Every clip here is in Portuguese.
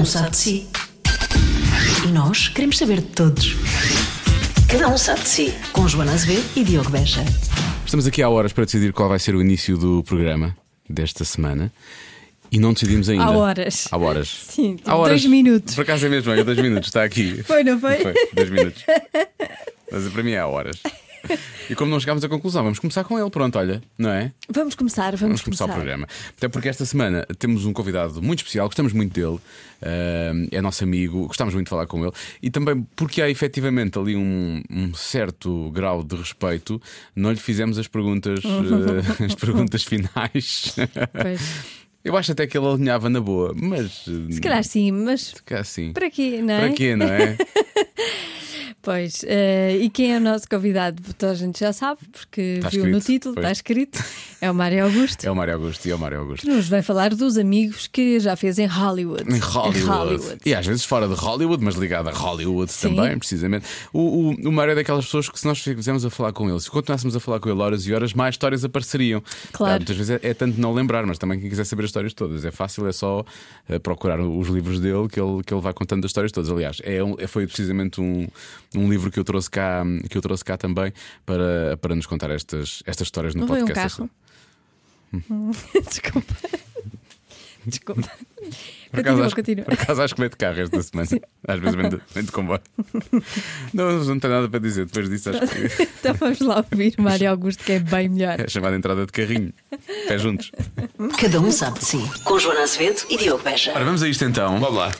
um sabe de si. E nós queremos saber de todos. Cada um sabe de si. Com Joana Azevedo e Diogo Beja. Estamos aqui há horas para decidir qual vai ser o início do programa desta semana e não decidimos ainda. Há horas. Há horas. Sim, tipo Há horas. dois minutos. Por acaso é mesmo, é dois minutos, está aqui. Foi, não foi? Foi, dois minutos. Mas para mim é há horas. E como não chegámos à conclusão, vamos começar com ele, pronto, olha, não é? Vamos começar, vamos, Vamos começar o programa. Até porque esta semana temos um convidado muito especial, gostamos muito dele, eh, é nosso amigo, gostamos muito de falar com ele e também porque há efetivamente ali um, um certo grau de respeito, não lhe fizemos as perguntas, eh, as perguntas finais. Pois. Eu acho até que ele alinhava na boa, mas. Se calhar sim, mas assim. para quê, não é? Para quê, não é? Pois, eh, e quem é o nosso convidado? Toda a gente já sabe, porque Está viu no escrito, título, pois. está escrito. É o Mário Augusto. É o Mário Augusto e é o Mário Augusto. que Nos vai falar dos amigos que já fez em Hollywood. Em Hollywood. Hollywood. E às vezes fora de Hollywood, mas ligado a Hollywood Sim. também, precisamente. O, o, o Mário é daquelas pessoas que, se nós fizéssemos a falar com ele, se continuássemos a falar com ele horas e horas, mais histórias apareceriam. Claro. Ah, muitas vezes é, é tanto não lembrar, mas também quem quiser saber as histórias todas. É fácil, é só eh, procurar os livros dele que ele, que ele vai contando as histórias todas. Aliás, é um- é- foi precisamente um, um livro que eu trouxe cá, que eu trouxe cá também para, para nos contar estas, estas histórias no Não foi um podcast. carro? Desculpa. Desculpa. Por acaso, Continua, acho, continua. por acaso acho que vem de carro esta semana. Às vezes vem de, vem de comboio. Não, não tenho nada para dizer. Depois disso, acho que Então vamos lá ouvir o Mário Augusto, que é bem melhor. é chamada entrada de carrinho. Pé juntos. Cada um sabe de si. Com Joana Azevedo e Diogo Beja. Ora, vamos a isto então. Vamos lá.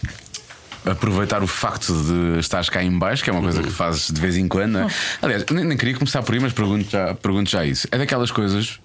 Aproveitar o facto de estares cá em baixo, que é uma coisa que fazes de vez em quando. não é? Aliás, nem, nem queria começar por aí, mas pergunto já, pergunto já isso. É daquelas coisas.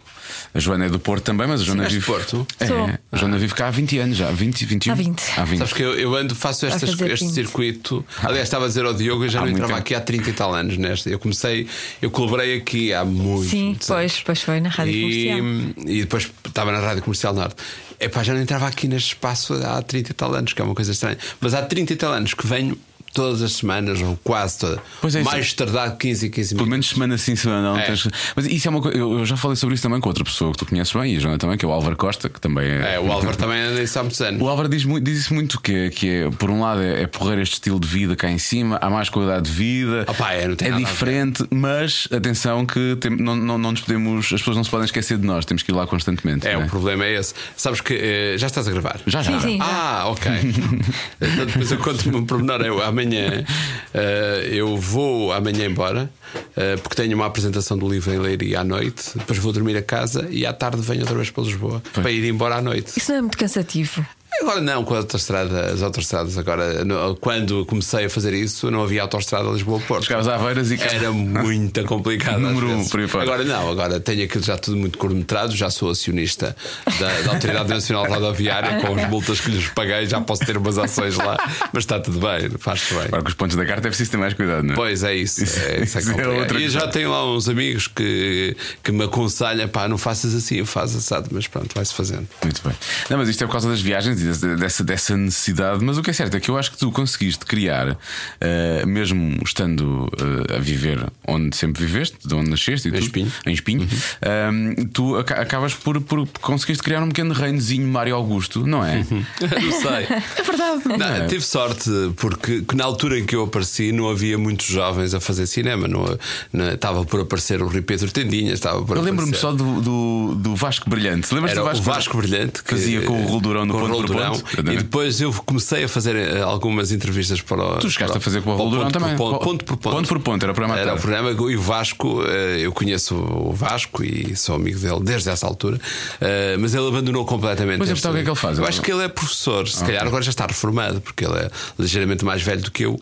A Joana é do Porto também, mas a Joana de vive. Porto? É, Sou. a Joana vive cá há 20 anos já. 20, 21? Há 20. Há 20. Sabes que eu, eu ando, faço estas- este 20. circuito. Aliás, estava a dizer ao Diogo, eu já Há não muito entrava tempo. aqui há 30 e tal anos nesta. Eu comecei, eu colaborei aqui há muito. Sim, muitos pois, anos. pois foi na Rádio e, Comercial. e depois estava na Rádio Comercial Norte. Epá, já não entrava aqui neste espaço há 30 e tal anos, que é uma coisa estranha. Mas há 30 e tal anos que venho todas as semanas, ou quase todas. Pois é, isso- Mais tardado 15 e 15 Pelo minutos. menos semana sim, semana não. É. tens- Mas isso é uma coisa. Eu já falei sobre isso também com outra pessoa que tu conheces bem, e a Joana também, que é o Álvaro Costa, que também é. É, o Álvaro também anda isso há muitos anos. O Álvaro diz, muito, diz isso muito: que, é- que é, por um lado, é, é porrer este estilo de vida cá em cima, há mais qualidade de vida, Opa, é, não tem nada a ver. diferente, mas atenção que tem- não, não, não nos podemos, as pessoas não se podem esquecer de nós, temos que ir lá constantemente. É, o problema é esse. Sabes que eh, já estás a gravar? Já, já. Sim, sim. Ah, ok. então depois eu conto-me um pormenor. Eu, amanhã eh, eu vou amanhã embora eh, porque tenho uma apresentação do livro em Leiria à noite. Depois vou dormir a casa e à tarde venho outra vez para Lisboa para ir embora à noite. Isso não é muito cansativo. Agora não, com a autostrada, as autostradas. Agora, no- quando comecei a fazer isso, não havia autostrada Lisboa-Porto. Chegavas a Aveiras e Era muito complicado. Número um, por aí fora. Agora não, agora tenho aquilo já tudo muito cronometrado, já sou acionista da, da Autoridade Nacional Rodoviária, com as multas que lhes paguei, já posso ter umas ações lá, mas está tudo bem, faz-se bem. Agora com os pontos da carta é preciso ter mais cuidado, não é? Pois é isso, é, isso é Isso é complicado. outra E já tenho lá uns amigos que, que me aconselham, pá, não faças assim, faz assado, mas pronto, vai-se fazendo. Muito bem. Não, mas isto é por causa das viagens dessa, dessa necessidade. Mas o que é certo é que eu acho que tu conseguiste criar, eh, mesmo estando eh, a viver onde sempre viveste, de onde nasceste e tudo, Espinho. em Espinho, eh, tu aca- acabas por, por conseguiste criar um pequeno reinozinho Mário Augusto, não é? não sei. É verdade. Não, tive sorte porque que na altura em que eu apareci não havia muitos jovens a fazer cinema. Não, não- estava por aparecer o Rui Pedro Tendinhas, estava por Eu lembro-me só do, do, do Vasco Brilhante. Lembras do o Vasco Brilhante que fazia com o Roldurão no ponto ponto. E depois eu comecei a fazer eh, algumas entrevistas para o. Tu chegaste para a fazer com o ponto por também. Ponto, ponto por ponto. Ponto por ponto, era o programa Era o programa e o Vasco, eh, eu conheço o Vasco e sou amigo dele desde essa altura, eh, mas ele abandonou completamente. Este- então o que é que ele faz? Eu acho que ele é professor, se calhar agora já está reformado, porque ele é ligeiramente mais velho do que eu,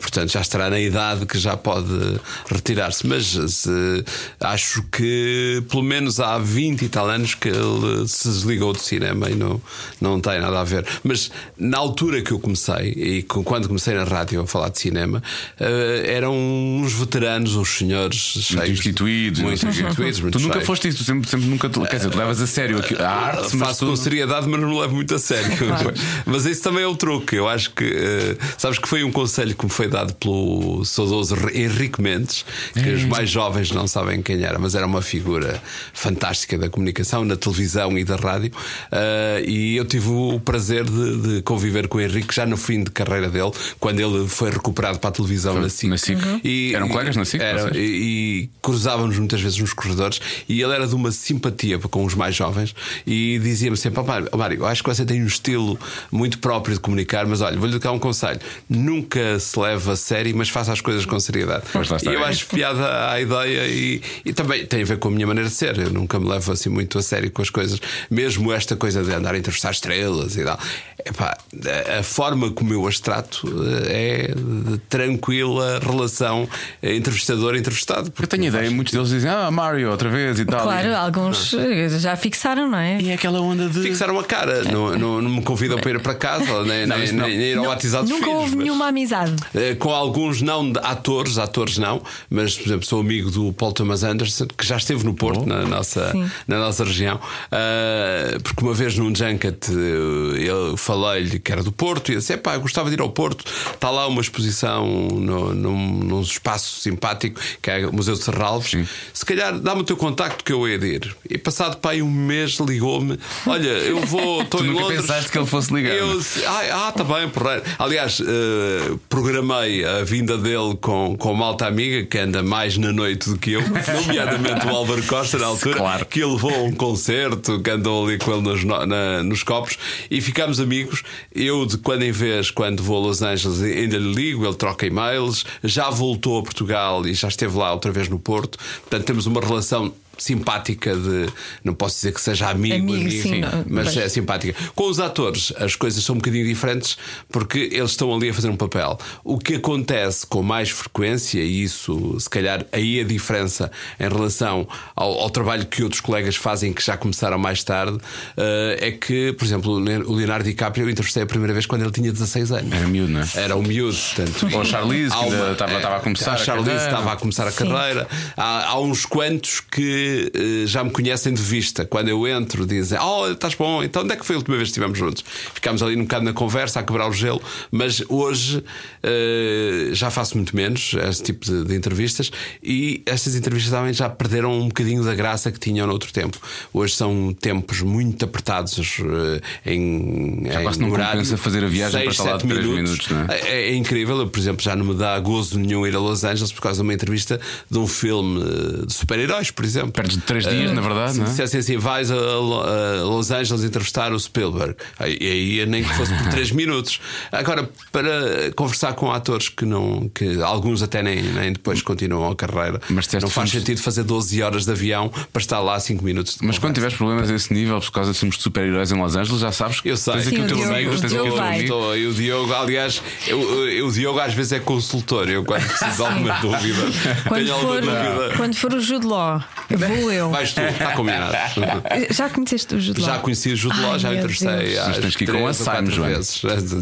portanto já estará na idade que já pode retirar-se. Mas acho que pelo menos há 20 e tal anos que ele se desligou do cinema e não, não tem nada a ver. Mas na altura que eu comecei, e com- quando comecei na rádio a falar de cinema, eh, eram uns veteranos, uns senhores cheios. Muito instituídos. Muito instituídos, muito Tu nunca cheios. foste isso, sempre, sempre nunca. te- Quer dizer, tu levas a sério a arte, mas Faço com tu. seriedade, mas não levo muito a sério. mas isso também é o truque. Eu acho que, eh, sabes que foi um conselho que me foi dado pelo saudoso Henrique Mendes, que É. os mais jovens não sabem quem era, mas era uma figura fantástica da comunicação, na televisão e da rádio. Eh, e eu tive o o prazer de, de conviver com o Henrique já no fim de carreira dele, quando ele foi recuperado para a televisão na SIC. na SIC. Uhum. E, Eram colegas na SIC, Era, e, e cruzávamos muitas vezes nos corredores e ele era de uma simpatia com os mais jovens e dizia-me sempre: "Ó, Mário, Mário, eu acho que você tem um estilo muito próprio de comunicar, mas olha, vou-lhe dar um conselho: nunca se leva a sério, mas faça as coisas com seriedade. E eu acho piada à ideia e, e também tem a ver com a minha maneira de ser. Eu nunca me levo assim muito a sério com as coisas, mesmo esta coisa de andar a entrevistar estrelas e tal. Epá, a, forma como eu as trato eh, é de tranquila relação eh, entrevistador-entrevistado. Eu tenho ideia, muitos deles dizem, ah, Mario, outra vez e tal. Claro, alguns já fixaram, não é? E é aquela onda de. Fixaram a cara, não, não, não me convidam para ir para casa, nem, Não, nem, não. nem, ir ao batizado Nunca filhos, houve mas- nenhuma amizade. Eh, Com alguns não de atores, atores não, mas por exemplo sou amigo do Paul Thomas Anderson, que já esteve no Porto, na, nossa, Sim. na nossa região, porque uma vez num junket eu falei-lhe que era do Porto e disse: pá, gostava de ir ao Porto, está lá uma exposição no, num, num espaço simpático que é o Museu de Serralves. Se calhar dá-me o teu contacto que eu ia de ir. E passado aí um mês ligou-me: Olha, eu vou, estou em nunca Londres. pensaste que ele fosse ligar? Eu disse, ah, ah, tá bem, porreiro. Aliás, eh, programei a vinda dele com, com malta amiga que anda mais na noite do que eu, nomeadamente o Álvaro Costa, na altura, Claro. que ele levou a um concerto, que andou ali com ele nos, no- na- nos copos e ficámos amigos. Eu, de quando em vez, quando vou a Los Angeles, ainda lhe ligo, ele troca e-mails, já voltou a Portugal e já esteve lá outra vez no Porto. Portanto, temos uma relação. Simpática de. Não posso dizer que seja amigo, Amigo, amigo, sim, mas pois. é simpática. Com os atores, as coisas são um bocadinho diferentes porque eles estão ali a fazer um papel. O que acontece com mais frequência, e isso, se calhar, aí a diferença em relação ao, ao trabalho que outros colegas fazem que já começaram mais tarde, eh, é que, por exemplo, o Leonardo DiCaprio eu entrevistei a primeira vez quando ele tinha 16 anos. Era miúdo, não é? Era um miúdo, portanto. Ou a Charlize, que estava- estava a começar A a Charlize carreira. estava a começar a carreira. Há, há uns quantos que eh, já me conhecem de vista. Quando eu entro, dizem: Oh, estás bom, então onde é que foi a última vez que estivemos juntos? Ficámos ali um bocado na conversa, a quebrar o gelo, mas hoje eh, já faço muito menos este tipo de, de entrevistas e estas entrevistas também já perderam um bocadinho da graça que tinham no outro tempo. Hoje são tempos muito apertados eh, em. Já quase não horário. compensa fazer a viagem para estar lá de sete três minutos, não é? é, é incrível, eu, por exemplo, já não me dá gozo nenhum ir a Los Angeles por causa de uma entrevista de um filme de super-heróis, por exemplo. Perdes de três dias, na verdade, Se é? dissessem assim, vais a, a Los Angeles entrevistar o Spielberg, aí aí ia nem que fosse por 3 minutos. Agora, para conversar com atores que não, que alguns até nem, nem depois continuam a carreira, Mas não faz filmes- sentido fazer 12 horas de avião para estar lá 5 minutos. de Mas quando tiveres problemas a esse nível, por causa de filmes de super-heróis em Los Angeles, já sabes que Eu sei. tens aqui Sim, o teu amigo, tens aqui o teu amigo. E o Diogo, aliás, eu- eu- o Diogo às vezes é consultor. Eu, quando preciso de alguma dúvida, Quando tenho alguma for, dúvida. quando for o Jude Law, vou eu. Vais tu, está combinado. Já conheceste o Jude Law? Já conheci o Jude Law, já o meu entrevistei tens que ir com a quatro Joana. vezes.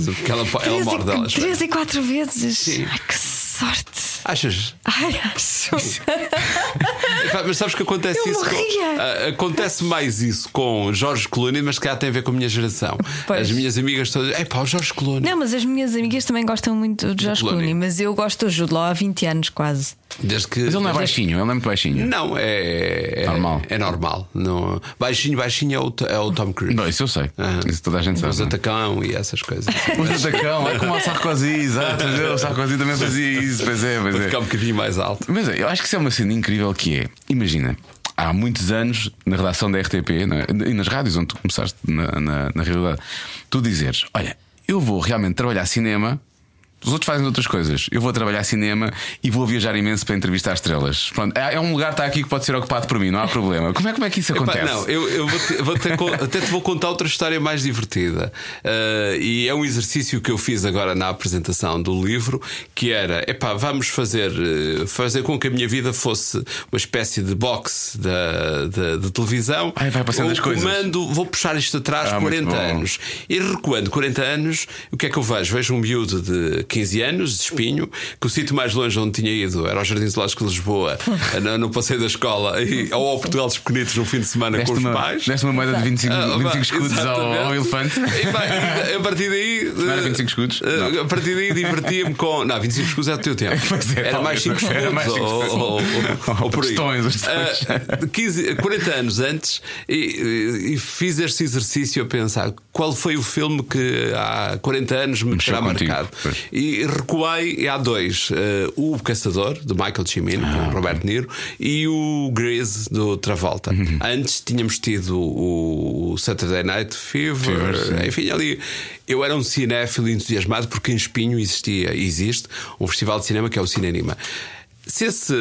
Porque ela, ela Três, morde e, elas. três e quatro vezes. Sim. Ai, que sorte. Achas? Ai, acho. Mas sabes que acontece Eu isso? com-. Ah, acontece mais isso com Jorge Clooney, mas que calhar tem a ver com a minha geração. Pois. As minhas amigas todas. É pá, o Jorge Clooney. Não, mas as minhas amigas também gostam muito de George Clooney. Clooney, mas eu gosto do Jude Law há 20 anos quase. Desde que. Mas ele não é baixinho, ele não é muito baixinho. Não, é, é Normal. É normal. Não, baixinho, baixinho é o, é o Tom Cruise. Não, isso eu sei. Ah. Isso toda a gente sabe. Os é? atacão e essas coisas. Os atacão, é como o Sarkozy, exato. O Sarkozy também fazia isso, pois é, pois Para é. ficar um bocadinho mais alto. Mas eu acho que isso é uma cena incrível que é, imagina, há muitos anos na redação da RTP né, e nas rádios onde tu começaste na, na, na realidade, tu dizeres: Olha, eu vou realmente trabalhar cinema. Os outros fazem outras coisas. Eu vou trabalhar cinema e vou viajar imenso para entrevistar estrelas. Pronto, é um lugar que está aqui que pode ser ocupado por mim, não há problema. Como é, como é que isso Epá, acontece? não, eu, eu vou te- vou te até te vou contar outra história mais divertida. Ah, e é um exercício que eu fiz agora na apresentação do livro, que era: epá, vamos fazer, eh, fazer com que a minha vida fosse uma espécie de box da, da- de televisão. Ai, vai passando as coisas. comando, vou puxar isto atrás Ah, muito 40 bom. anos. E recuando 40 anos, o que é que eu vejo? Vejo um miúdo de 15 anos, de espinho, que o sítio mais longe onde tinha ido era ao Jardim Zoológico de Lisboa, no, no passeio da escola, e, ou ao Portugal dos Pequenitos no fim de semana Deste com os uma, pais. deste uma moeda de 25, Ah, 25 pá, escudos ao, ao elefante. E, e a partir daí. Não era 25 escudos? eh, Não. A partir daí divertia-me com. Não, 25 escudos é do teu tempo. É, era mais 5 talvez. escudos. Era mais cinco ou, escudos. ou, ou, ou por aí. Os tostões. Ah, 15, 40 anos antes e, e fiz este exercício a pensar qual foi o filme que há 40 anos me Mexeu terá contigo, marcado. pois. E recuei e há dois: eh, O Caçador, de Michael Cimino, Ah, com Robert De Niro, e o Grease, do Travolta. Uhum. Antes tínhamos tido o Saturday Night Fever, Fever, enfim, ali. Eu era um cinéfilo entusiasmado porque em Espinho existia existe um festival de cinema que é o Cinema. Se esse,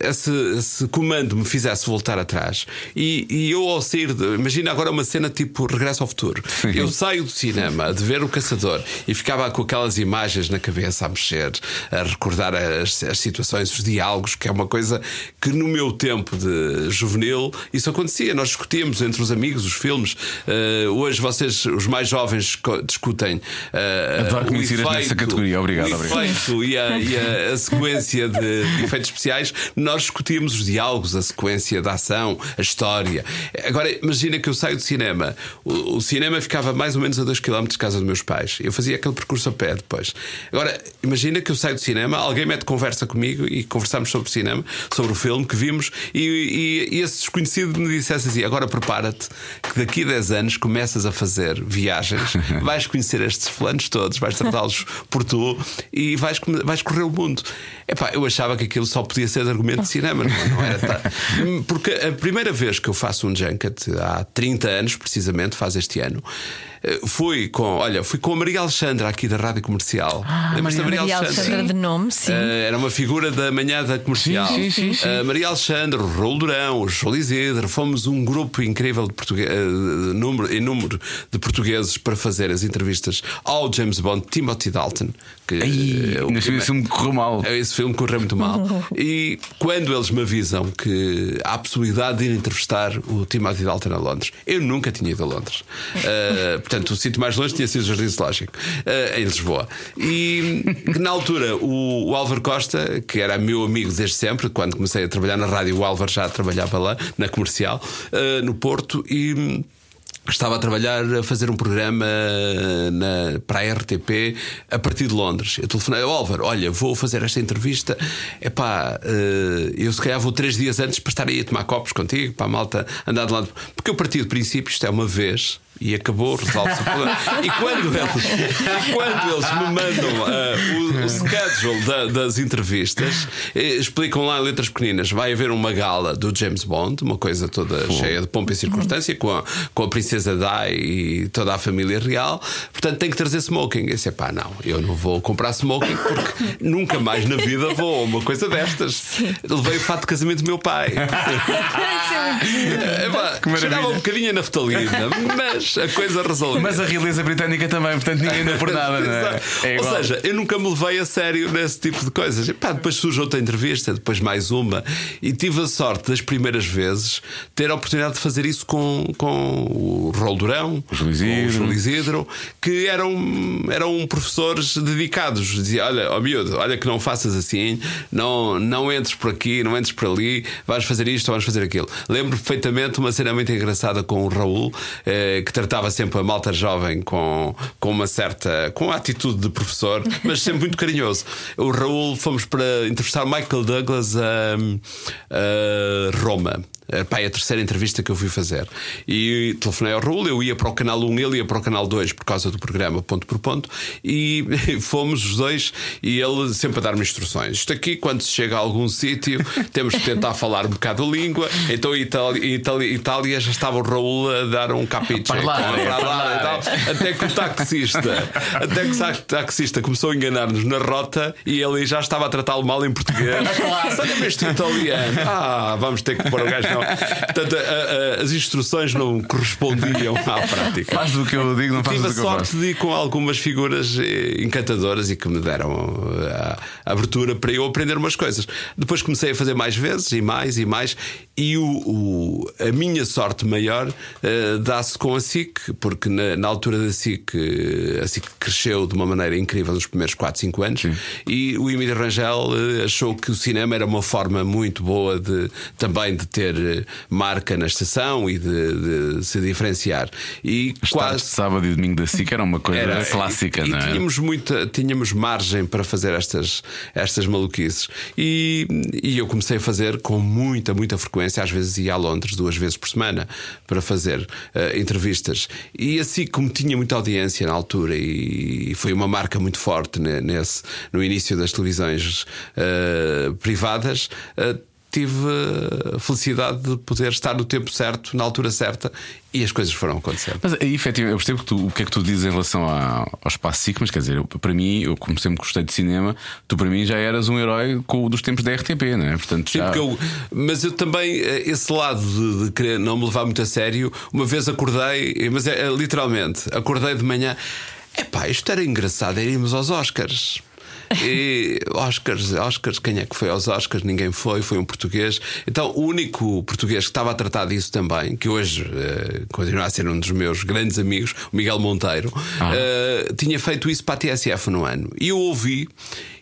esse, esse comando me fizesse voltar atrás e, e eu ao sair, de, imagina agora uma cena tipo Regresso ao Futuro. Eu saio do cinema de ver o caçador e ficava com aquelas imagens na cabeça a mexer, a recordar as, as situações, os diálogos, que é uma coisa que no meu tempo de juvenil isso acontecia. Nós discutíamos entre os amigos os filmes. Eh, hoje vocês, os mais jovens, discutem. eh, Adoro que me nessa categoria. Obrigado, o obrigado. efeito e a, e a- a sequência de efeitos especiais, nós discutíamos os diálogos, a sequência da ação, a história. Agora, imagina que eu saio do cinema. O, o cinema ficava mais ou menos a 2 km de casa dos meus pais. Eu fazia aquele percurso a pé depois. Agora, imagina que eu saio do cinema, alguém mete conversa comigo e conversamos sobre o cinema, sobre o filme que vimos, e, e- e esse desconhecido me dissesse assim: agora prepara-te, que daqui a 10 anos começas a fazer viagens, vais conhecer estes fulanos todos, vais tratá-los por tu e vais, vais correr o mundo. Epá, eu achava que aquilo só podia ser de argumento de cinema, não, não era? tá- Porque a primeira vez que eu faço um junket, há 30 anos precisamente, faz este ano. Eh, Fui com, olha, fui com a Maria Alexandra aqui da Rádio Comercial. Lembras-te da Maria Alexandra de nome, sim. eh, era uma figura da manhã da comercial. Sim, sim, sim, sim. Eh, Maria Alexandre, o Raul Durão, o João Isidro, fomos um grupo incrível de, portugue... eh, de número, em número de portugueses para fazer as entrevistas ao James Bond, Timothy Dalton. Que, Ai, eh, o nesse filme correu mal. esse filme correu muito mal. E quando eles me avisam que há a possibilidade de ir entrevistar o Timothy Dalton a Londres, eu nunca tinha ido a Londres. Portanto, o sítio mais longe tinha sido o Jardim Zoológico, uh, em Lisboa. E na altura o, o Álvaro Costa, que era meu amigo desde sempre, quando comecei a trabalhar na rádio, o Álvaro já trabalhava lá, na comercial, uh, no Porto, e. Estava a trabalhar a fazer um programa na, para a RTP a partir de Londres. Eu telefonei ao Álvaro: Olha, vou fazer esta entrevista. Epá, eh, eu se calhar vou três dias antes para estar aí a tomar copos contigo, para a malta andar de lado. Porque eu parti do princípio, isto é uma vez. E acabou, resolve-se o problema. E quando eles, e quando eles me mandam eh, o, o schedule da- das entrevistas, eh, explicam lá em letras pequeninas: vai haver uma gala do James Bond, uma coisa toda cheia de pompa e circunstância, com a, com a Princesa Di e toda a família real. Portanto, tem que trazer smoking. Eu disse: pá, não, eu não vou comprar smoking porque nunca mais na vida vou a uma coisa destas. Levei o fato de casamento do meu pai. É, pá. Cheirava um bocadinho a naftalina, mas a coisa resolveu. Mas a realeza britânica também, portanto ninguém dá por nada, não é? É Ou seja, eu nunca me levei a sério nesse tipo de coisas. E, pá, depois surge outra entrevista, depois mais uma, e tive a sorte das primeiras vezes ter a oportunidade de fazer isso com, com o Rol Durão, O Júlio Isidro. Isidro, que eram, eram professores dedicados. Dizia: Olha, ó miúdo, olha que não faças assim, não, não entres por aqui, não entres por ali, vais fazer isto ou vais fazer aquilo. Lembro perfeitamente uma cena muito engraçada com o Raul, eh, que tratava sempre a malta jovem com, com uma certa. com a atitude de professor, mas sempre muito carinhoso. O Raul fomos para entrevistar Michael Douglas a, a Roma. Eh, Pá, é a terceira entrevista que eu fui fazer. E telefonei ao Raul, eu ia para o canal 1, ele ia para o canal 2 por causa do programa Ponto por Ponto, e fomos os dois, e ele sempre a dar-me instruções. Isto aqui, quando se chega a algum sítio, temos que tentar falar um bocado a língua. Então, em Itália, Itália, Itália já estava o Raul a dar um capiche parlare. e tal. Até que o taxista, até que o taxista começou a enganar-nos na rota e ele já estava a tratá-lo mal em português. Olha-me este italiano. Ah, vamos ter que pôr o gajo na não. Portanto, a- a- as instruções não correspondiam à prática. Faz do que eu digo, não faz Tive a do que eu sorte faço. de ir com algumas figuras eh, encantadoras e que me deram eh, a abertura para eu aprender umas coisas. Depois comecei a fazer mais vezes e mais e mais, e o, o- a minha sorte maior eh, dá-se com a SIC, porque na, na altura da SIC, a SIC cresceu de uma maneira incrível nos primeiros 4, 5 anos, e o Emílio Rangel eh, achou que o cinema era uma forma muito boa de também de ter marca na estação e de, de se diferenciar. E Quase quase sábado e domingo da SIC era uma coisa era, clássica, e, e não é? tínhamos muita, tínhamos margem para fazer estas, estas maluquices. E, e eu comecei a fazer com muita, muita frequência. Às vezes ia a Londres duas vezes por semana para fazer eh, entrevistas. E assim, como tinha muita audiência na altura, e, foi uma marca muito forte ne- nesse, no início das televisões eh, privadas. eh, Tive a felicidade de poder estar no tempo certo, na altura certa, e as coisas foram acontecendo. Mas aí, efetivamente, eu percebo que tu- o que é que tu dizes em relação a- ao espaço SIC, mas quer dizer, eu- para mim, eu como sempre gostei de cinema, tu para mim já eras um herói com, dos tempos da RTP, não é? Portanto, Sim, já... porque eu- mas eu também, eh, esse lado de, de querer não me levar muito a sério, uma vez acordei, mas é, é, literalmente, acordei de manhã, epá, isto era engraçado, é irmos aos Oscars. E Oscars, Oscars, quem é que foi aos Oscars? Ninguém foi, foi um português. Então, o único português que estava a tratar disso também, que hoje eh, continua a ser um dos meus grandes amigos, o Miguel Monteiro, eh, tinha feito isso para a TSF no ano. E eu ouvi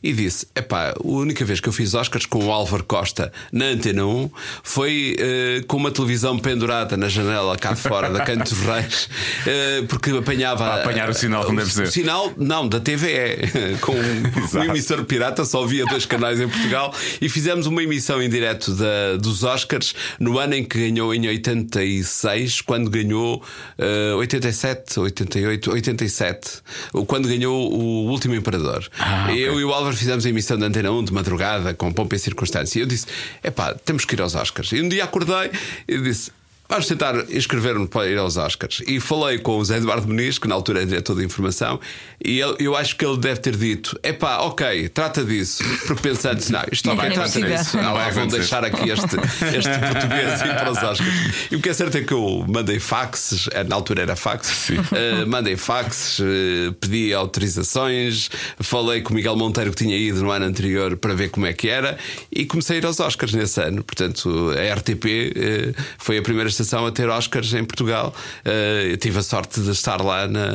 e disse: epá, a única vez que eu fiz Oscars com o Álvaro Costa na Antena 1 foi eh, com uma televisão pendurada na janela cá de fora da Canto dos Reis, eh, porque apanhava. Para apanhar o sinal, como deve ser. O sinal, não, da TVE, com um, um emissor pirata, só havia dois canais em Portugal, e fizemos uma emissão em direto da- dos Oscars no ano em que ganhou, em 86, quando ganhou eh, 87, 88, 87, ou quando ganhou o Último Imperador. Ah. Eu e o Álvaro fizemos a emissão da Antena 1 de madrugada, com pompa e circunstância. E eu disse: epá, temos que ir aos Oscars. E um dia acordei e disse. Vamos tentar inscrever-me para ir aos Oscars. E falei com o Zé Eduardo Muniz, que na altura era diretor de informação, e ele- eu acho que ele deve ter dito: epá, ok, trata disso. Porque pensando, não, isto não vai é tratar disso. Não, Não vai lá vão deixar aqui este, este português ir para os Oscars. E o que é certo é que eu mandei faxes, eh, na altura era fax, eh, mandei faxes, eh, pedi autorizações, falei com o Miguel Monteiro que tinha ido no ano anterior para ver como é que era e comecei a ir aos Oscars nesse ano. Portanto, a RTP eh, foi a primeira a ter Oscars em Portugal. Eh, eu tive a sorte de estar lá na.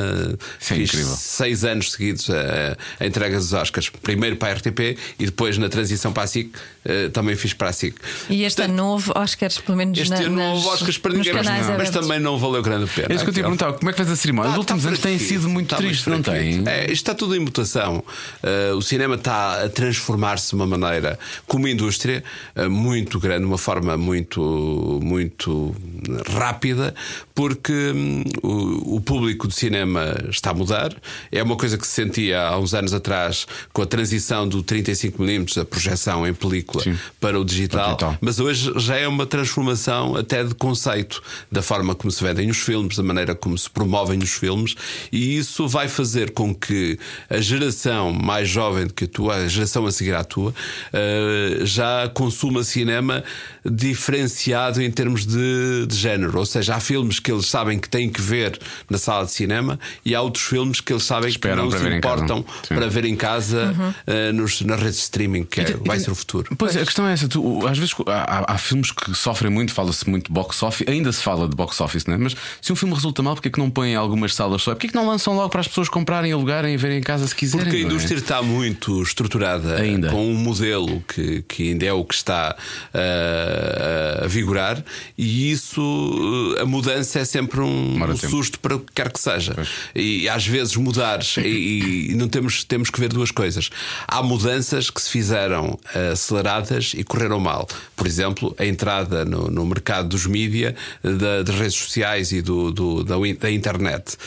Isso é fiz incrível. seis anos seguidos a, a entrega dos Oscars. Primeiro para a RTP e depois na transição para a SIC eh, também fiz para a SIC. E este ano não houve Oscars, pelo menos Este na, ano não nas, houve Oscars para ninguém, mas, canais mas também não valeu grande a pena. É isso que eu te ia perguntar, como é que faz a cerimónia? Os Tá- últimos tá anos têm sido muito tá tristes, não têm? É, isto está tudo em mutação. Uh, o cinema está a transformar-se de uma maneira, como indústria, uh, muito grande, uma forma muito, muito rápida, porque hum, o, o público de cinema está a mudar. É uma coisa que se sentia há uns anos atrás com a transição do 35mm, a projeção em película, Sim. para o digital, digital. mas hoje já é uma transformação até de conceito da forma como se vendem os filmes, da maneira como se promovem os filmes, e isso vai fazer com que a geração mais jovem do que a tua, a geração a seguir à tua, eh, já consuma cinema diferenciado em termos de, de género. Ou seja, há filmes que eles sabem que têm que ver na sala de cinema e há outros filmes que eles sabem Esperam que não se importam para ver em casa eh, nos, nas redes de streaming, que é- vai ser o futuro. Pois, a questão é essa. Tu, às vezes há, há- filmes que sofrem muito, fala-se muito de box office, ainda se fala de box office, né? mas se um filme resulta mal, porque é que não põem em algumas salas só? Porque é que não lançam logo para as pessoas comprarem, alugarem e verem em casa se quiserem? Porque a não é? indústria está muito estruturada Ainda. com um modelo que, que ainda é o que está ah, a vigorar, e isso, a mudança é sempre um, um susto para o que quer que seja. E às vezes mudares, e, e não temos, temos que ver duas coisas. Há mudanças que se fizeram ah, aceleradas e correram mal. Por exemplo, a entrada no, no mercado dos mídia, da- das redes sociais e do, do- da, da internet.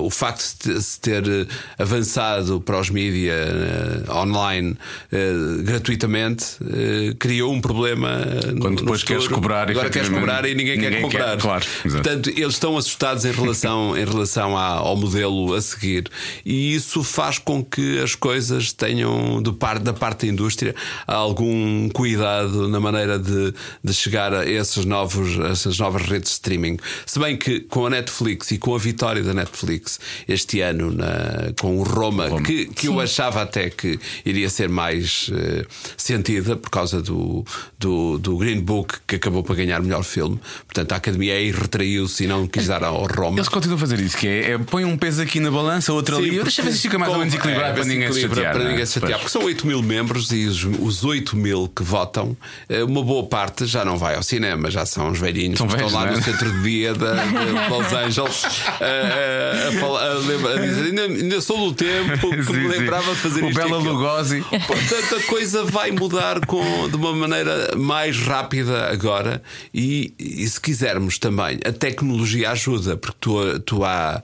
O facto de se ter eh, avançado para os mídia eh, online eh, gratuitamente eh, criou um problema. Quando no depois queres cobrar, Agora queres cobrar e ninguém, quer ninguém quer, comprar. claro, exato. Portanto, eles estão assustados em relação, em relação à- ao modelo a seguir. E isso faz com que as coisas tenham, de parte, da parte da indústria, algum cuidado na maneira de, de chegar a esses novos, a essas novas redes de streaming. Se bem que com a Netflix e com a vitória da Netflix este ano, na- com o Roma, Roma. que, que eu achava até que iria ser mais eh, sentida por causa do, do, do Green Book, que acabou por ganhar melhor filme. Portanto, a academia aí retraiu-se e não quis dar ao Roma. Eles continuam a fazer isso, que é, é põe um peso aqui na balança, outro ali. Sim, Deixa ver se fica mais ou menos equilibrado é, para ninguém equilibra, chatear. Para é? ninguém se chatear, Pois. porque são 8 mil membros e os, os 8 mil que votam, eh, uma boa parte já não vai ao cinema, já são os velhinhos São que velhos, estão lá é? no centro de dia da- de Los Angeles eh, a, falar- a lembra- a dizer: ainda, ainda sou do tempo que Sim, me lembrava de fazer O isto. Bela aquilo." Lugosi. Portanto, a coisa vai mudar com, de uma maneira mais rápida agora. E, e se quisermos também, a tecnologia ajuda, porque tu, tu há.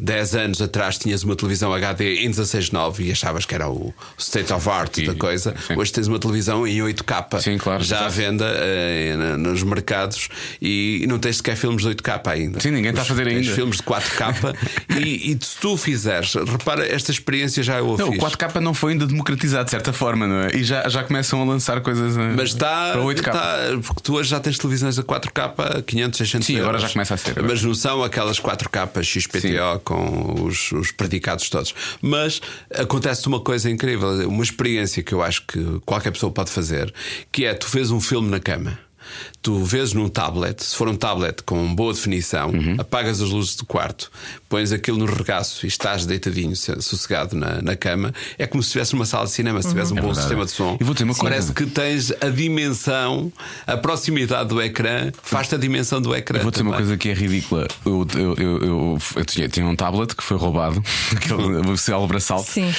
10 anos atrás tinhas uma televisão HD em 16.9 e achavas que era o state of art Sim, da coisa. sim. Hoje tens uma televisão em 8K Sim, claro, já à venda eh, nos mercados e não tens sequer filmes de 8K ainda. Sim, ninguém está a fazer ainda. filmes de 4K e, e se tu fizeres, repara, esta experiência já eu a Não, o fiz. 4K não foi ainda democratizado de certa forma, não é? E já, já começam a lançar coisas eh, Mas está, para 8K. está- Porque tu hoje já tens televisões a 4K, 500, 600 Sim, agora euros. já começa a ser, agora. Mas não são aquelas 4K XPTO com os, os predicados todos. Mas acontece uma coisa incrível, uma experiência que eu acho que qualquer pessoa pode fazer, que é tu vês um filme na cama. Tu vês num tablet, se for um tablet com boa definição, Uhum. apagas as luzes do quarto, pões aquilo no regaço e estás deitadinho, se- sossegado na, na cama, é como se estivesse numa sala de cinema, se tivesse um bom verdade. sistema de som. E vou dizer uma coisa. Parece que tens a dimensão, a proximidade do ecrã, faz-te a dimensão do ecrã. Eu vou dizer uma coisa que é ridícula. Eu, eu, eu, eu, eu tinha, tinha um tablet que foi roubado, aquele o célebre braçalto. Sim.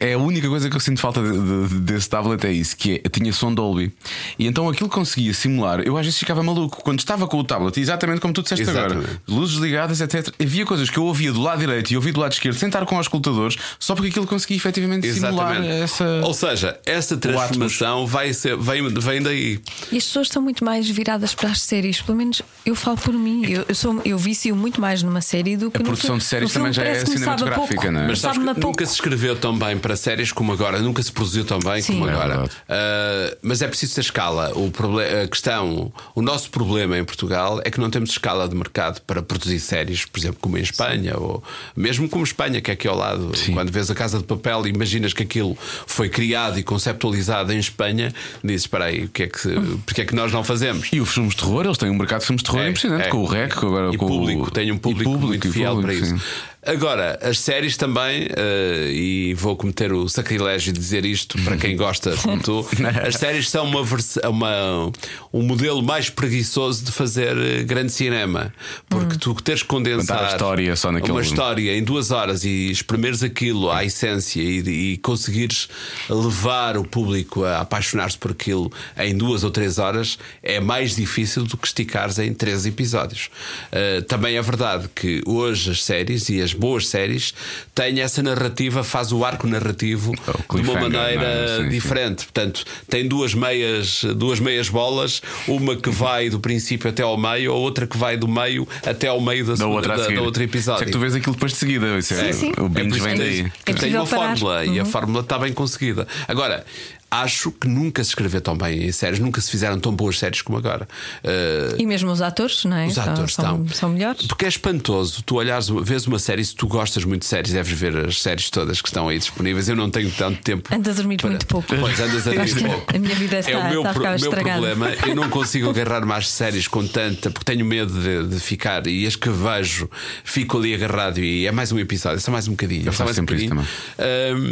É a única coisa que eu sinto falta de- de- desse tablet é isso, que é, tinha som Dolby. E então aquilo conseguia simular. Eu às vezes ficava maluco quando estava com o tablet, exatamente como tu disseste agora, Exatamente. luzes ligadas, etc. Havia coisas que eu ouvia do lado direito e ouvia do lado esquerdo, sem estar com os escutadores, só porque aquilo conseguia efetivamente simular Exatamente. essa. Ou seja, essa transformação vai ser, vem, vem daí. E as pessoas estão muito mais viradas para as séries. Pelo menos eu falo por mim. Eu, eu, sou, eu vicio muito mais numa série do que A produção de séries também já é cinematográfica, pouco. não é? Mas sabes que nunca se escreveu tão bem para séries como agora, nunca se produziu tão bem Sim. como É agora. verdade. Ah, mas é preciso ter escala. O proble- a questão, o nosso problema em Portugal é que não temos escala de mercado para produzir séries, por exemplo, como em Espanha, ou mesmo como Espanha, que é aqui ao lado. Quando vês a Casa de Papel e imaginas que aquilo foi criado e conceptualizado em Espanha, dizes: espera aí, o que é que, porque é que nós não fazemos? E os filmes de terror, eles têm um mercado de filmes de terror É, impressionante, é. com o REC, agora e com público, o... tem um e público, muito fiel público, para isso. sim. Agora, as séries também, eh, e vou cometer o sacrilégio de dizer isto para quem gosta como tu, as séries são uma, vers- uma- um modelo mais preguiçoso de fazer eh, grande cinema. Porque tu teres que condensar história só naquele- uma história em duas horas e exprimeres aquilo à essência e, e conseguires levar o público a apaixonar-se por aquilo em duas ou três horas é mais difícil do que esticares em três episódios. Uh, também é verdade que hoje as séries e as boas séries têm essa narrativa, faz o arco narrativo O de uma cliffhanger, maneira não é? Sim, sim. diferente. Portanto, tem duas meias, duas meias bolas, uma que vai do princípio até ao meio, a outra que vai do meio até ao meio da, Da segunda- outra da, da outra episódio. É que tu vês aquilo depois de seguida. Isso é- Sim, sim. O binge É vem daí. que É tem uma parar. fórmula e a fórmula está bem conseguida. Agora, acho que nunca se escreveu tão bem em séries, nunca se fizeram tão boas séries como agora. Uh, E mesmo os atores, não é? os atores são, estão. são melhores. Porque é espantoso. Tu olhares, vês uma série, se tu gostas muito de séries, deves ver as séries todas que estão aí disponíveis. Eu não tenho tanto tempo. Ando a dormir para- muito pouco. Pois andas a dormir pouco. a minha vida está- é o meu, está a pro- ficar meu estragada. problema. Eu não consigo agarrar mais séries com tanta, porque tenho medo de, de ficar. E as que vejo, fico ali agarrado e é mais um episódio, é só mais um bocadinho. Eu é faço mais um sempre isso bocadinho.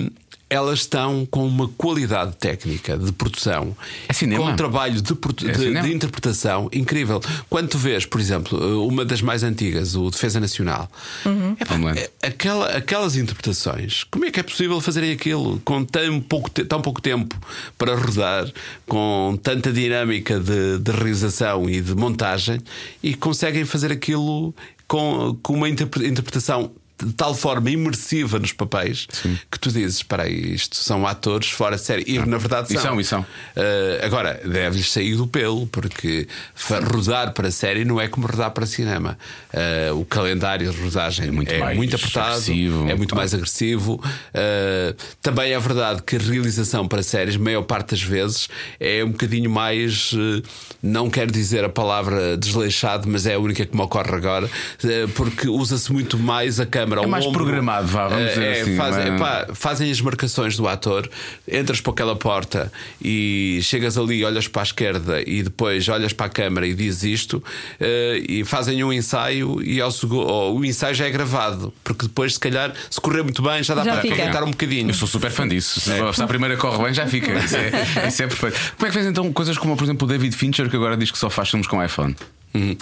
Hum, elas estão com uma qualidade técnica de produção, É com um trabalho de, É de- cinema. de interpretação incrível. Quando tu vês, por exemplo, uma das mais antigas, o Defesa Nacional, epá, Homeland. é- aquela, aquelas interpretações, como é que é possível fazerem aquilo com tão pouco, tão pouco tempo para rodar, com tanta dinâmica de, de realização e de montagem, e conseguem fazer aquilo com, com uma interpre- interpretação de tal forma imersiva nos papéis que tu dizes: espera aí, isto são atores fora de série. E na verdade E são. são, e são. Uh, agora, deve-lhes sair do pelo, porque rodar para série não é como rodar para cinema. Uh, o calendário de rodagem é muito mais muito apertado, agressivo. é muito mais agressivo. Uh, também é verdade que a realização para séries, maior parte das vezes, é um bocadinho mais. uh, não quero dizer a palavra desleixado, mas é a única que me ocorre agora, porque usa-se muito mais a câmara. É mais ombro. programado, vá, vamos Uh, dizer é, assim, fazem, não é? epá, fazem as marcações do ator, entras por aquela porta e chegas ali, olhas para a esquerda e depois olhas para a câmara e dizes isto, eh, e fazem um ensaio e ao ou o ensaio já é gravado, porque depois, se calhar, se correr muito bem, já dá Já para fica. aproveitar um bocadinho. Eu sou super fã disso. Se, É. se a primeira corre bem, já fica. Isso é, isso é perfeito. Como é que fez então coisas como, por exemplo, o David Fincher, que agora diz que só faz filmes com iPhone? Uhum.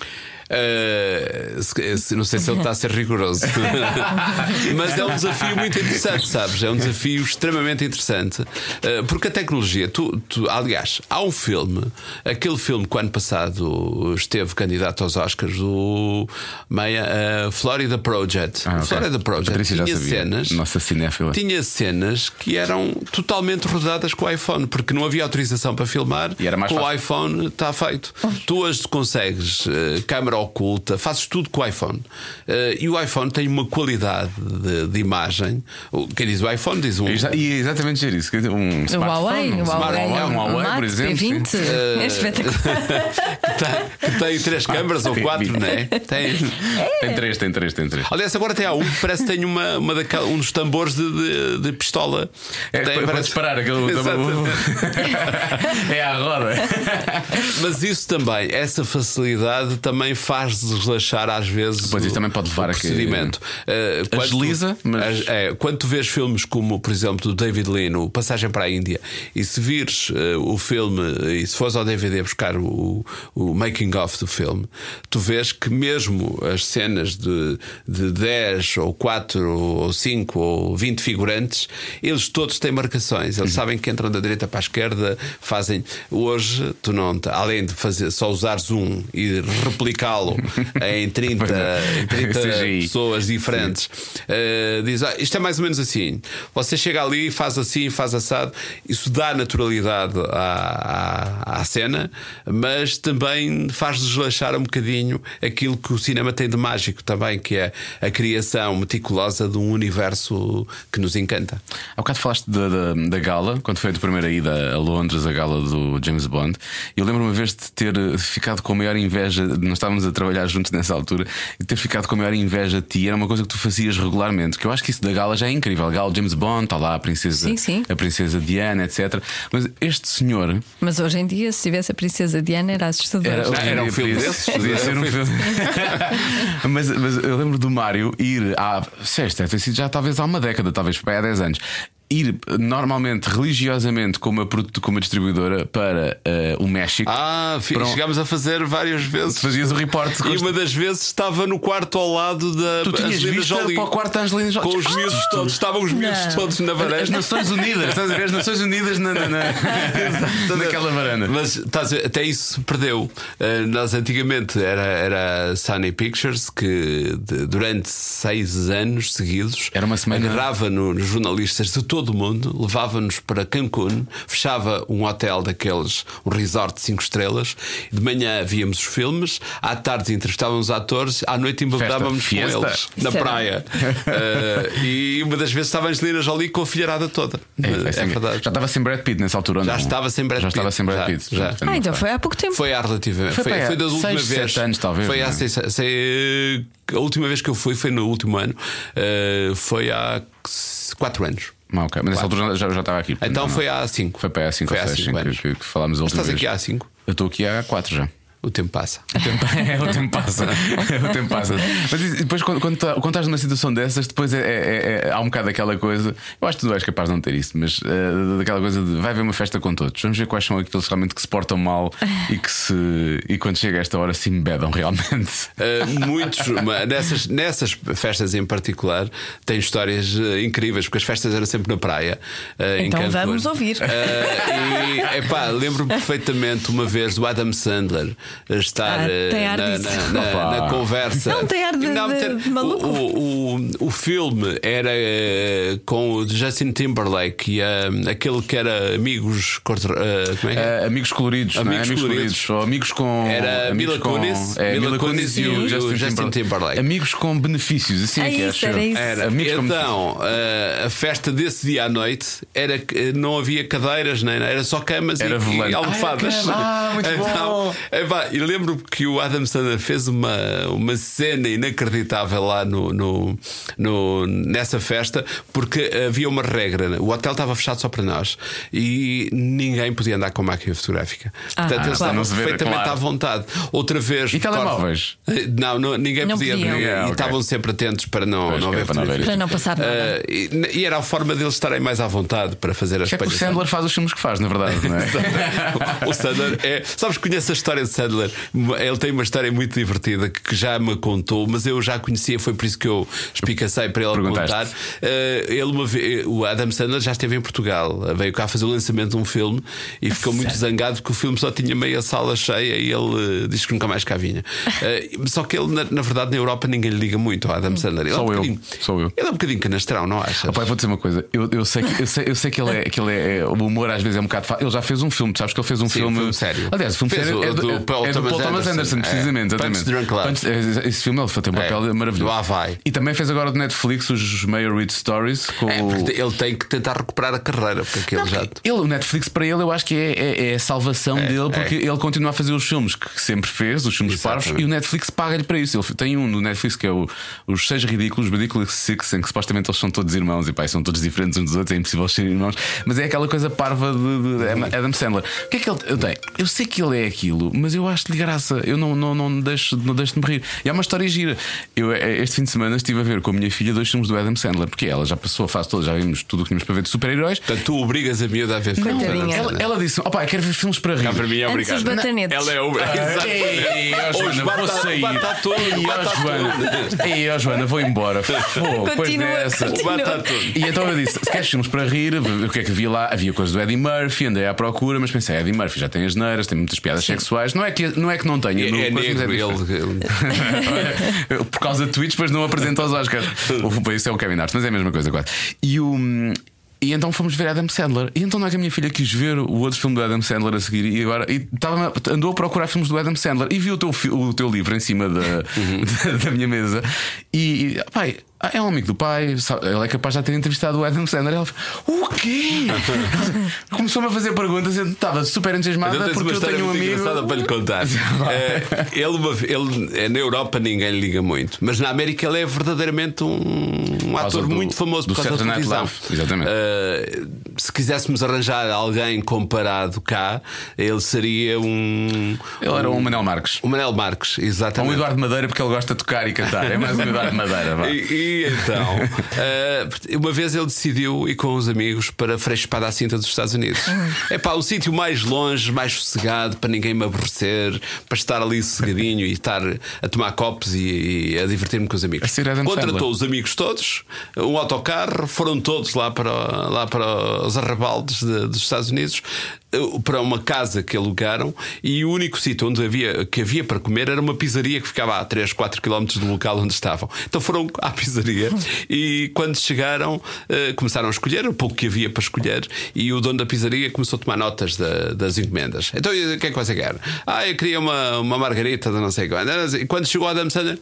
Eh, se- se- não sei se ele está a ser rigoroso, mas é um desafio muito interessante, sabes? É um desafio extremamente interessante, Eh, porque a tecnologia, tu, tu- aliás, há um filme, aquele filme que o ano passado esteve candidato aos Oscars, o Meia, eh, Florida Project. Ah, ok. Florida Project Patrícia tinha cenas. Nossa cinéfila. Tinha cenas que eram totalmente rodadas com o iPhone, porque não havia autorização para filmar. E era mais com o fácil. iPhone está feito. Tu as consegues, eh, câmara oculta, fazes tudo com o iPhone. Eh, e o iPhone tem uma qualidade de, de imagem. O- Quem diz o iPhone diz um. E exa- E é exatamente dizer isso. Um O smartphone, Huawei, um o Huawei, smartphone, um Huawei, Mate por exemplo. P20. sim. É espetacular. que tem, que tem três câmaras ou quatro, não é? Tem. Tem três, tem três, tem três. Aliás, agora tem há um que parece que tem uma, uma daquela- um dos tambores de, de- de pistola. É, tem, para, para disparar aquele. Exatamente. é à roda. Mas isso também, essa facilidade também faz deslaxar às vezes Pois, o, isso também pode levar o a procedimento. Eh, quando tu- Agiliza, mas- as- é, quando tu vês filmes como, por exemplo, do David Lean, o Passagem para a Índia, e se vires eh, o filme e se fores ao DVD buscar o, o making of do filme, tu vês que mesmo as cenas de, de 10 ou 4 ou 5 ou 20 figurantes, eles todos têm marcações. Uhum. Eles sabem que entram da direita para a esquerda, fazem. Hoje, tu não, além de fazer só usares um e em 30, em 30 CGI. pessoas diferentes, eh, diz: ah, isto é mais ou menos assim. Você chega ali, faz assim, faz assado. Isso dá naturalidade à, à, à cena, mas também faz deslaxar um bocadinho aquilo que o cinema tem de mágico também, que é a criação meticulosa de um universo que nos encanta. Há bocado falaste da, da, da gala, quando foi a tua primeira ida a Londres, a gala do James Bond. Eu lembro uma vez de ter ficado com a maior inveja, nós estávamos a trabalhar juntos nessa altura, e ter ficado com a maior inveja de ti era uma coisa que tu fazias regularmente. Que eu acho que isso da gala já é incrível. A gala James Bond, está lá a princesa, Sim, sim. a princesa Diana, etc. Mas este senhor. Mas hoje em dia, se tivesse a Princesa Diana, era assustador. Era, Ah, era um filme podia- desses? Podia ser um Era um filme. mas, mas eu lembro do Mário ir há. Sexta, deve ter sido já talvez há uma década, talvez para aí há 10 anos. Ir normalmente, religiosamente, com uma, com uma distribuidora para eh, o México. Ah, Para um- chegámos a fazer várias vezes. Fazias o reporte E uma das vezes estava no quarto ao lado da Tu tinhas Angelina Jolie. para o quarto da Angelina Jolie. Com os miúdos todos, estavam os miúdos Não. todos na As varanda. Nações Unidas, estás a ver? As Nações Unidas na, na, na- naquela varanda. Mas estás a ver, até isso se perdeu. Uh, nós antigamente era, era a Sony Pictures que de- durante seis anos seguidos Era uma semana- agarrava no- nos jornalistas de todo o mundo, levava-nos para Cancún, fechava um hotel daqueles, um resort de cinco estrelas. De manhã víamos os filmes, à tarde entrevistávamos os atores, à noite embebedávamos com eles na era- praia. Uh, e uma das vezes estava a Angelina Jolie com a filharada toda. É, É, vai ser- verdade. Já estava sem Brad Pitt nessa altura, Já não? estava sem Brad Já estava Pitt. sem Brad Já, Pitt. já. Portanto, Ah, então foi. há pouco tempo. Foi há relativamente. Foi Foi, foi, há da última seis, vez. sete anos, talvez, Foi há é? seis, sei, a última vez que eu fui foi no último ano. eh, foi há quatro anos. Ah, ok. Mas nessa altura já, já estava aqui. Então não, foi há cinco. Foi para aí há 5 Foi ou há 6 cinco anos. que, que, falámos a última estás aqui vez. há cinco. Eu estou aqui há 4 já. O tempo passa. O tempo, é, o tempo passa. o tempo passa. Mas depois, quando, quando, tá- quando estás numa situação dessas, depois é, é- é- há um bocado aquela coisa. Eu acho que tu és capaz de não ter isso, mas eh, daquela coisa de vai haver uma festa com todos. Vamos ver quais são aqueles realmente que se portam mal e que se. e quando chega a esta hora se embedam realmente. Uh, muitos, nessas, nessas festas em particular, tem histórias uh, incríveis, porque as festas eram sempre na praia. uh, Então vamos ouvir. Uh, e epá, lembro-me perfeitamente uma vez do Adam Sandler estar Ah, eh, tem ar na, na- na- na conversa. Não, tem ar de- de- de maluco. O, o, o filme era eh, com o Justin Timberlake e eh, aquele que era amigos. contra- eh, como é que é? Eh, amigos coloridos, não é? Amigos amigos coloridos. coloridos. Ou amigos com. Era amigos Mila com- Kunis, é, Mila Mila Kunis Kunis e o Justin Timberlake. Amigos com benefícios, assim É é que isso, acho. era isso. Era. Amigos com então, eh, a festa desse dia à noite era que não havia cadeiras, nem era só camas Era e, e almofadas. Ah. Ah, muito bom. Epá, e lembro que o Adam Sandler fez uma, uma cena inacreditável lá no, no, no- nessa festa, porque havia uma regra. O hotel estava fechado só para nós e ninguém podia andar com máquina fotográfica. Ah, Portanto, eles claro. estavam perfeitamente claro. à vontade. Outra vez. E telemóveis? Não, não, ninguém Não podia. ninguém- Ah, E ok. estavam sempre atentos para não, Pois, não haver era para não. Para não passar nada. Ah, e, e era a forma deles estarem mais à vontade para fazer as Que é o. Sandler faz os filmes que faz, na verdade, não é? o Sandler é. Sabes, conheces a história de Sandler? Ele tem uma história muito divertida que já me contou, mas eu já conhecia, foi por isso que eu espicacei para ele contar. Eh, ele uma vez, o Adam Sandler já esteve em Portugal, veio cá fazer o lançamento de um filme e ficou muito zangado porque o filme só tinha meia sala cheia e ele eh, disse que nunca mais cá vinha. Eh, só que ele, na, na verdade, na Europa ninguém lhe liga muito ao Adam Sandler. Ele é Só um eu, só eu. Ele é um bocadinho canastrão, não achas? Eu vou dizer uma coisa, eu, eu, sei, que, eu, sei, eu sei que ele é. Que ele é o humor às vezes é um bocado. Ele já fez um filme, sabes que ele fez um Sim, filme. um filme sério. Aliás, o filme Fez sério o- é do, do é- Paul é do Thomas Paul Thomas Anderson. Anderson, É. precisamente. Punch exatamente. Drunk Love. Punch- é- esse filme ele tem um papel É, maravilhoso. do Havaí. E também fez agora do Netflix os Mayor Read Stories com É, ele tem que tentar recuperar a carreira, porque aquele já. Ele, o Netflix para ele, eu acho que é, é- é a salvação dele, porque ele continua a fazer os filmes que sempre fez, os filmes Exatamente. parvos, e o Netflix paga-lhe para isso. Ele tem um no Netflix que é o, os Seis Ridículos, Ridiculous Six, em que supostamente eles são todos irmãos e pá, são todos diferentes uns dos outros, é impossível serem irmãos, mas é aquela coisa parva de, de Adam Sandler. O que é que ele tenho? Eu sei que ele é aquilo, mas eu acho-lhe graça, eu não, não, não, deixo, não deixo de me rir. E há uma história gira. Eu, eh, este fim de semana, estive a ver com a minha filha dois filmes do Adam Sandler, porque ela já passou a fase toda, já vimos tudo o que tínhamos para ver de super-heróis. Portanto, tu obrigas a miúda a ver filmes. Ela, ela disse: Opá, quero ver filmes para rir. Cá para mim é Antes obrigado. os batanetes. Ela é o. Ei, ó, Joana, vou sair. Ei, ó, Joana. Vou embora. Continua, dessa. continua. E então eu disse: se queres filmes para rir, o que é que havia lá? Havia coisas do Eddie Murphy, andei à procura, mas pensei: Eddie Murphy já tem as neiras, tem muitas piadas sexuais. Não é que não, é que não tenha, É, no- é negro, diferente. ele. Por causa de tweets, depois não apresenta aos Oscars. Isso é o Kevin Hart, mas é a mesma coisa, quase. E o. E então fomos ver Adam Sandler. E então não é que a minha filha quis ver o outro filme do Adam Sandler a seguir e agora e estava, andou a procurar filmes do Adam Sandler e viu o teu, o teu livro em cima da, da, da minha mesa. E, e, pai, é um amigo do pai, sabe, ele é capaz de já ter entrevistado o Adam Sandler. Falou, o quê? Começou-me a fazer perguntas, eu estava super entusiasmada tens porque eu tenho um amigo. engraçada para lhe contar. Eh, ele, ele, eh, na Europa ninguém lhe liga muito, mas na América ele é verdadeiramente um, um ator do- muito famoso do por causa da televisão. Live, exatamente. Eh, se quiséssemos arranjar alguém comparado cá, ele seria um. Ele era um Manel Marques. O Manel Marques, Ou um exatamente. Eduardo Madeira porque ele gosta de tocar e cantar. É mais um Eduardo Madeira. vá. E, então, eh, uma vez ele decidiu ir com os amigos para Freixo Espada à Cinta dos Estados Unidos. É pá, o sítio mais longe, mais sossegado, para ninguém me aborrecer, para estar ali sossegadinho e estar a tomar copos e, e a divertir-me com os amigos. Contratou os amigos todos, um autocarro, foram todos lá para, lá para os arrabaldes de- dos Estados Unidos. Eh, Para uma casa que alugaram e o único sítio onde havia, que havia para comer era uma pizzaria que ficava a 3, 4 km do local onde estavam. Então foram à pizzaria e quando chegaram eh, começaram a escolher o pouco que havia para escolher e o dono da pizzaria começou a tomar notas da- das encomendas. Então o que é que você quer? Ah, eu queria uma, uma margarita de não sei quando. E quando chegou a Adam Sandler.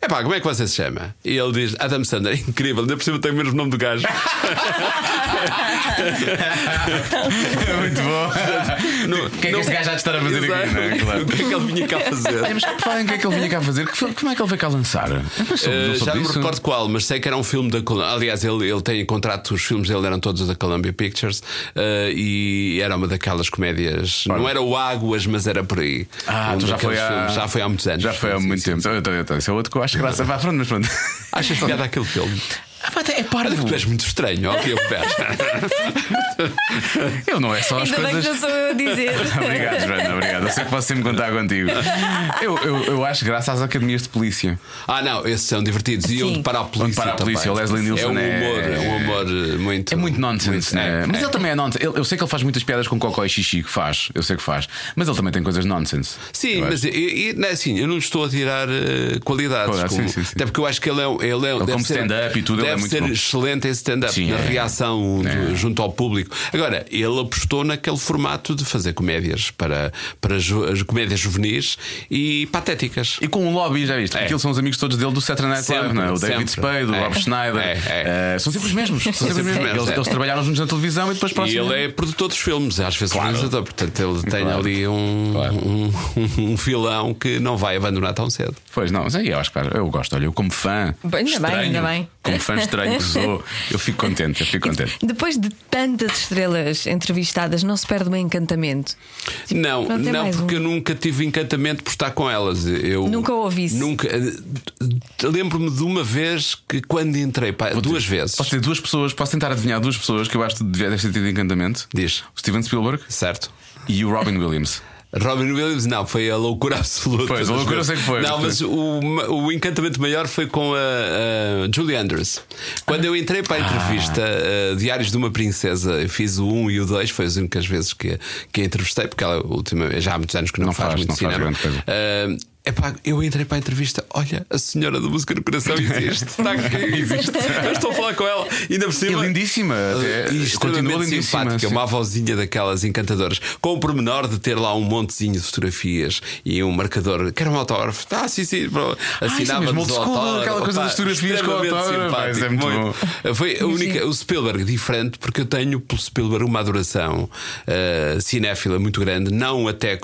Epá, como é que você se chama? E ele diz Adam Sandler, incrível, ainda por cima tem o mesmo nome do gajo. É muito bom. O que é que este gajo de estar a fazer aqui? Não é? Claro. O que é que ele vinha cá Olha, fazer? mas por falar em que é que ele vinha cá fazer? Como é que ele veio cá lançar? Não soube, Uh, não já não me recordo qual, mas sei que era um filme da Columbia. Aliás, ele, ele tem contrato, os filmes dele eram todos da Columbia Pictures uh, e era uma daquelas comédias. Não era o Águas, mas era por aí. Ah, Um tu já foi, há... já foi há muitos anos. Já foi há Sim, muito sim, tempo. sim. Então, então, então, Esse é outro que eu acho graça. Vá, pronto, mas pronto. Achas piada aquele filme? É parvo. Tu és muito estranho, Pérez. Eu não é só as Ainda bem coisas. que não sou eu a dizer. obrigado, Joana, obrigado. Eu sei que posso sempre contar contigo. Eu, eu, eu acho graças às academias de polícia. Ah, não, esses são divertidos. E o Sim. de para a polícia. Onde para a polícia, também. o Leslie Nielsen É um é- humor, é um humor eh, muito. É muito nonsense, né? é, Mas é. ele também é nonsense. Eu, eu sei que ele faz muitas piadas com cocó e xixi, que faz. Eu sei que faz. Mas ele também tem coisas nonsense. Sim, Eu mas e, e, não é assim, eu não estou a tirar eh, qualidades. Qualidade, como- sim, sim, sim. Até porque eu acho que ele é, um- ele é deve como stand-up e tudo, é deve muito ser bom. excelente em stand-up, na é. reação É. junto ao público. Agora, ele apostou naquele formato de fazer comédias para, para ju- as comédias juvenis e patéticas. E com o lobby, já viste? É. Aquilo são os amigos todos dele do Saturday Night Live, não é? O David. Spade, o É. Rob Schneider. É, é. Eh, são sempre os mesmos. São sempre os sempre os mesmos. Eles, é. eles trabalharam juntos na televisão e depois E próximo. ele é produtor dos filmes, às vezes Claro. realizador, portanto ele tem Claro. ali um, Claro. um, um filão que não vai abandonar tão cedo. Pois não, mas aí eu acho que eu gosto. Olha, eu como fã. Bem, ainda bem, ainda bem. Como fã estranho que sou, eu fico contente, eu fico contente. Depois de tantas estrelas entrevistadas, não se perde o encantamento. Não, pronto, é não, mais porque um. eu nunca tive encantamento por estar com elas. Eu Nunca ouvi isso. Nunca. Lembro-me de uma vez que quando entrei, pá, duas vezes. Posso ter duas pessoas, posso tentar adivinhar duas pessoas que eu acho que devia ter tido encantamento? Diz. O Steven Spielberg Certo. e o Robin Williams. Robin Williams, não, foi a loucura absoluta. Pois, a loucura sei que foi. Não, mas o, o encantamento maior foi com a, a Julie Andrews. Quando eu entrei para a entrevista Ah. uh, Diários de uma Princesa, eu fiz o 1 e o 2, foi as únicas vezes que, que a entrevistei, porque ela última, já há muitos anos que não, Não faz, muito não faz cinema. Uh, epá, eu entrei para a entrevista. Olha, a senhora da música no coração existe. Está aqui. Existe. Eu estou a falar com ela. Ainda por E cima. lindíssima, até, E continua lindíssima. simpática, sim. uma avózinha daquelas encantadoras, com o pormenor de ter lá um montezinho de fotografias e um marcador, que era um autógrafo. Ah, sim, sim, assinava mesmo old school, aquela coisa das fotografias com o autógrafo, é muito Foi a única, o Spielberg diferente, porque eu tenho pelo Spielberg uma adoração uh, cinéfila muito grande. Não até,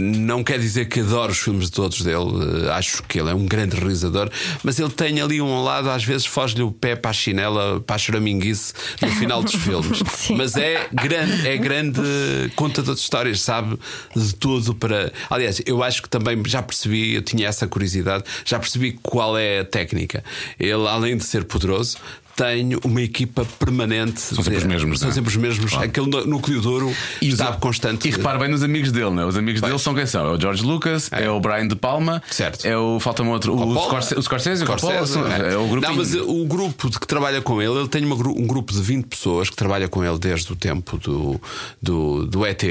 não quer dizer que adoro os filmes de todos dele, uh, acho que ele é um grande realizador, mas ele tem ali um lado, às vezes foge-lhe o pé para a chinela, para a choraminguice no final dos filmes. Sim. Mas é grande, é grande contador de histórias, sabe de tudo para. Aliás, eu acho que também já percebi, eu tinha essa curiosidade, já percebi qual é a técnica. Ele, além de ser poderoso, tem uma equipa permanente. São sempre os mesmos, São não é? sempre os mesmos. Aquele nu- núcleo duro E os- está constante. E repara bem nos amigos dele, né? Os amigos dele são quem são? É o George Lucas, é, o Brian De Palma, Certo. é o. Falta-me outro. O Coppola. Scorsese, o Scorsese, o Coppola, são- é, o grupo. Não, mas o grupo de que trabalha com ele, ele tem uma um grupo de 20 pessoas que trabalha com ele desde o tempo do, do, do ET,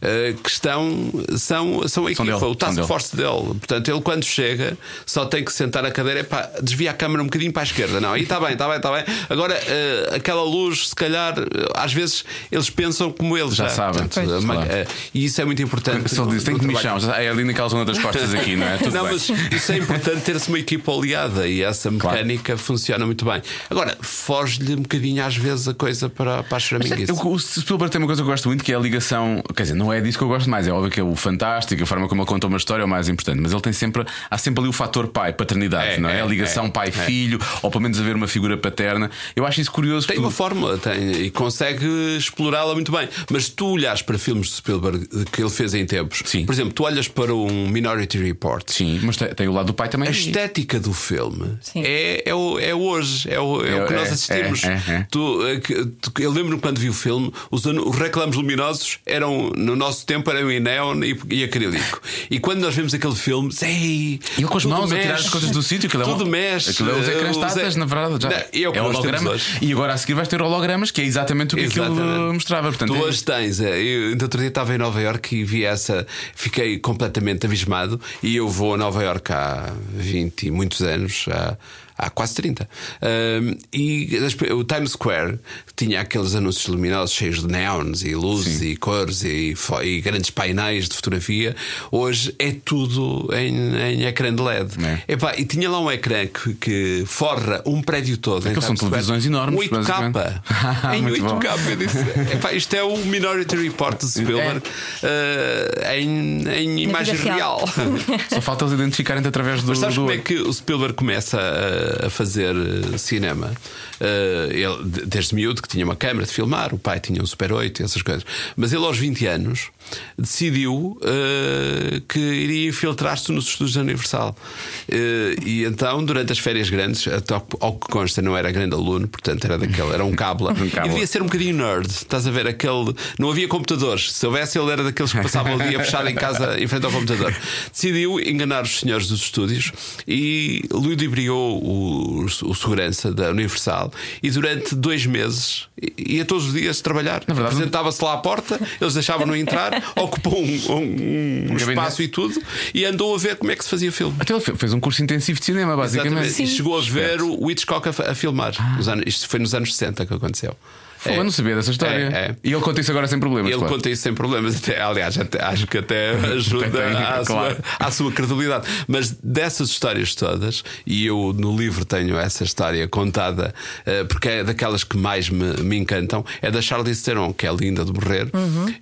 eh, que estão, são, são a equipa, dele, o task dele. force dele. Portanto, ele quando chega só tem que sentar a cadeira, epá, desvia a câmera um bocadinho para a esquerda. Não, aí está bem, está bem, está bem. Agora, eh, aquela luz, se calhar, eh, às vezes eles pensam como ele Já já. sabem. Portanto, Pois. a ma- Claro. eh, e isso é muito importante. No- diz, tem que trabalho. michão, é ali naquela zona das costas aqui, não é? Tudo não, bem. mas isso é importante ter-se uma equipa oleada e essa mecânica funciona muito bem. Agora, foge-lhe um bocadinho às vezes a coisa para, para a choraminguice. Eu- o Spielberg tem uma coisa que eu gosto muito que é a ligação. Quer dizer, não é disso que eu gosto mais. É óbvio que é o fantástico, a forma como ele conta uma história é o mais importante. Mas ele tem sempre. Há sempre ali o fator pai, paternidade, É, não é? é, a ligação é, pai-filho, ou pelo menos haver uma figura paterna. Eu acho isso curioso. Tem porque- uma fórmula tem, e consegue explorá-la muito bem. Mas se tu olhas para filmes de Spielberg que ele fez em tempos, Sim. por exemplo, tu olhas para um Minority Report. Sim, mas tem, tem o lado do pai também. A estética do filme é, é, o- é hoje, é o, é o que É, nós é, assistimos. é, é, é. Tu, eh, tu- eu lembro-me quando vi o filme, os, os reclamos luminosos eram, no nosso tempo, eram em neon e, e acrílico. E quando nós vemos aquele filme, ei, E ele com as mãos a tirar mexe, as coisas do sítio, aquilo é um- tudo mexe. Aquilo é os ecrãs eh, e- na verdade. Já. Não, e é holograma. E agora a seguir vais ter hologramas, que é exatamente o que aquilo Exatamente. mostrava. Portanto, tu é- hoje tens. é, Eu, ainda outro dia estava em Nova Iorque e vi essa. Fiquei completamente abismado. E eu vou a Nova Iorque há 20 e muitos anos. Há, há quase 30. Ahm, e o Times Square tinha aqueles anúncios luminosos cheios de neons e luzes e cores e, e grandes painéis de fotografia. Hoje é tudo em, em ecrã de LED. É. Epá, e tinha lá um ecrã que, que forra um prédio todo. em Aqueles são Square. televisões enormes, Um 8K. basicamente. em Muito bom. 8K. Eu disse, "Epá, isto é o Minority Report de Spielberg eh, em, em imagem real. real. Só falta eles identificarem-te através do. Mas sabes do- como é que o Spielberg começa a, a fazer eh, cinema. Uh, ele, desde miúdo, que tinha uma câmera de filmar, o pai tinha um Super 8 essas coisas. Mas ele, aos 20 anos, decidiu uh, que iria infiltrar-se nos estudos da Universal. Uh, e então, durante as férias grandes, até ao, ao que consta, não era grande aluno, portanto, era daquele, era um cábula. Um cábula. E devia ser um bocadinho nerd. Estás a ver? Aquele. Não havia computadores. Se houvesse, ele era daqueles que passavam o dia fechado em casa em frente ao computador. Decidiu enganar os senhores dos estúdios e ludibriou o, o segurança da Universal e durante dois meses ia todos os dias trabalhar. verdade, Apresentava-se lá à porta, eles deixavam-no entrar, ocupou um, um- um espaço e tudo e andou a ver como é que se fazia filme. Até ele fe- fez um curso intensivo de cinema, basicamente. Exatamente. E chegou a ver o Hitchcock a, a filmar. Nos anos- isto foi nos anos 60 que aconteceu. Pô, eu não sabia dessa história. É, é. E ele conta isso agora sem problemas. Ele claro. conta isso sem problemas, até, aliás, até- acho que até ajuda Tem, à, claro. sua, à sua credibilidade. Mas dessas histórias todas, e eu no livro tenho essa história contada, eh, porque é daquelas que mais me, me encantam, é da Charlize Theron, que é linda de morrer,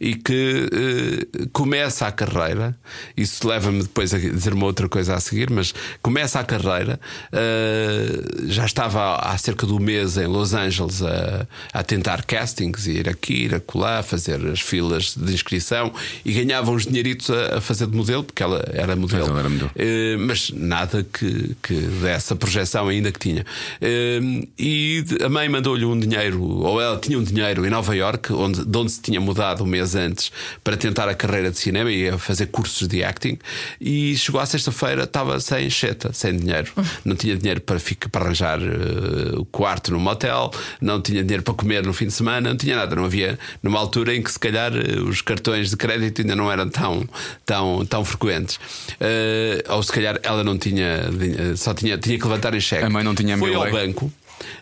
e que eh, começa a carreira. Isso leva-me depois a dizer uma outra coisa a seguir, mas começa a carreira, eh, já estava há cerca de um mês em Los Angeles a, a tentar castings, ir aqui, ir acolá, fazer as filas de inscrição e ganhava uns dinheiritos a, a fazer de modelo, porque ela era modelo. Ela era modelo. Eh, mas nada que, que dessa projeção ainda que tinha. Eh, e a mãe mandou-lhe um dinheiro, ou ela tinha um dinheiro em Nova York, onde, de onde se tinha mudado um mês antes para tentar a carreira de cinema e a fazer cursos de acting. E chegou à sexta-feira, estava sem cheta, sem dinheiro. Não tinha dinheiro para, ficar, para arranjar eh, o quarto no motel, não tinha dinheiro para comer no fim de semana, não tinha nada. Não havia numa altura em que se calhar eh, os cartões de crédito ainda não eram tão, tão, tão frequentes. Eh, ou se calhar ela não tinha, só tinha, tinha que levantar em cheque. A mãe não tinha Foi ao banco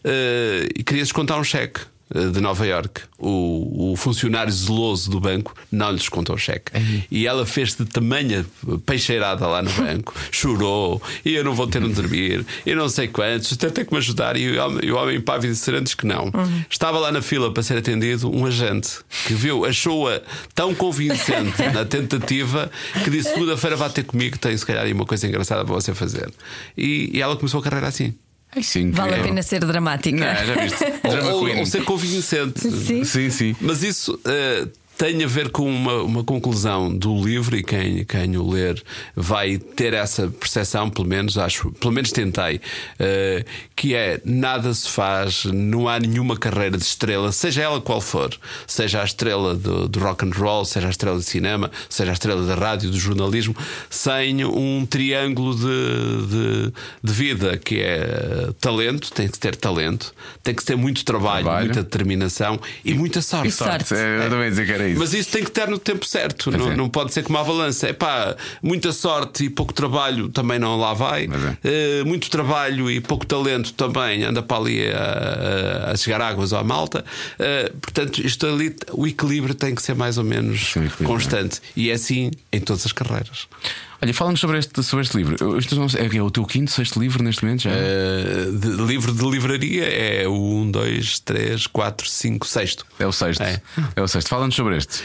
eh, e queria descontar um cheque de Nova York. O, o funcionário zeloso do banco não lhe descontou o cheque. E ela fez de tamanha peixeirada lá no banco, chorou, e eu não vou ter onde dormir, e não sei quantos, tem que me ajudar. E o homem, e o homem impávido disse antes que não. Estava lá na fila para ser atendido um agente que viu, achou-a tão convincente na tentativa que disse: segunda-feira vá ter comigo, tem se calhar aí uma coisa engraçada para você fazer. E, e ela começou a carreira assim. Ai, sim, Vale a é. pena ser dramática. Não, já viste? Drama ou, ou ser convincente. Sim. Sim, sim. Mas isso eh, tem a ver com uma, uma conclusão do livro, e quem, quem o ler vai ter essa percepção, pelo menos, acho, pelo menos tentei, eh, que é nada se faz, não há nenhuma carreira de estrela, seja ela qual for, seja a estrela do, do rock and roll, seja a estrela de cinema, seja a estrela da rádio, do jornalismo, sem um triângulo de, de, de vida que é talento, tem que ter talento, tem que ter muito trabalho, Trabalho. muita determinação e muita sorte. E sorte. É, eu também ia dizer que era isso. Mas isso tem que ter no tempo certo, não, é. não pode ser como a balança. É pá, muita sorte e pouco trabalho também não lá vai. É. Eh, muito trabalho e pouco talento também anda para ali a, a- chegar águas à malta. Eh, portanto, isto ali, o equilíbrio tem que ser mais ou menos Sim, constante. E é assim em todas as carreiras. Olha, fala-nos sobre este, sobre este livro. Não sei- é, o teu quinto, sexto livro neste momento já? Eh, de, livro de livraria é o 1, 2, 3, 4, 5, 6. É o sexto. É. É, o sexto. Fala-nos sobre este.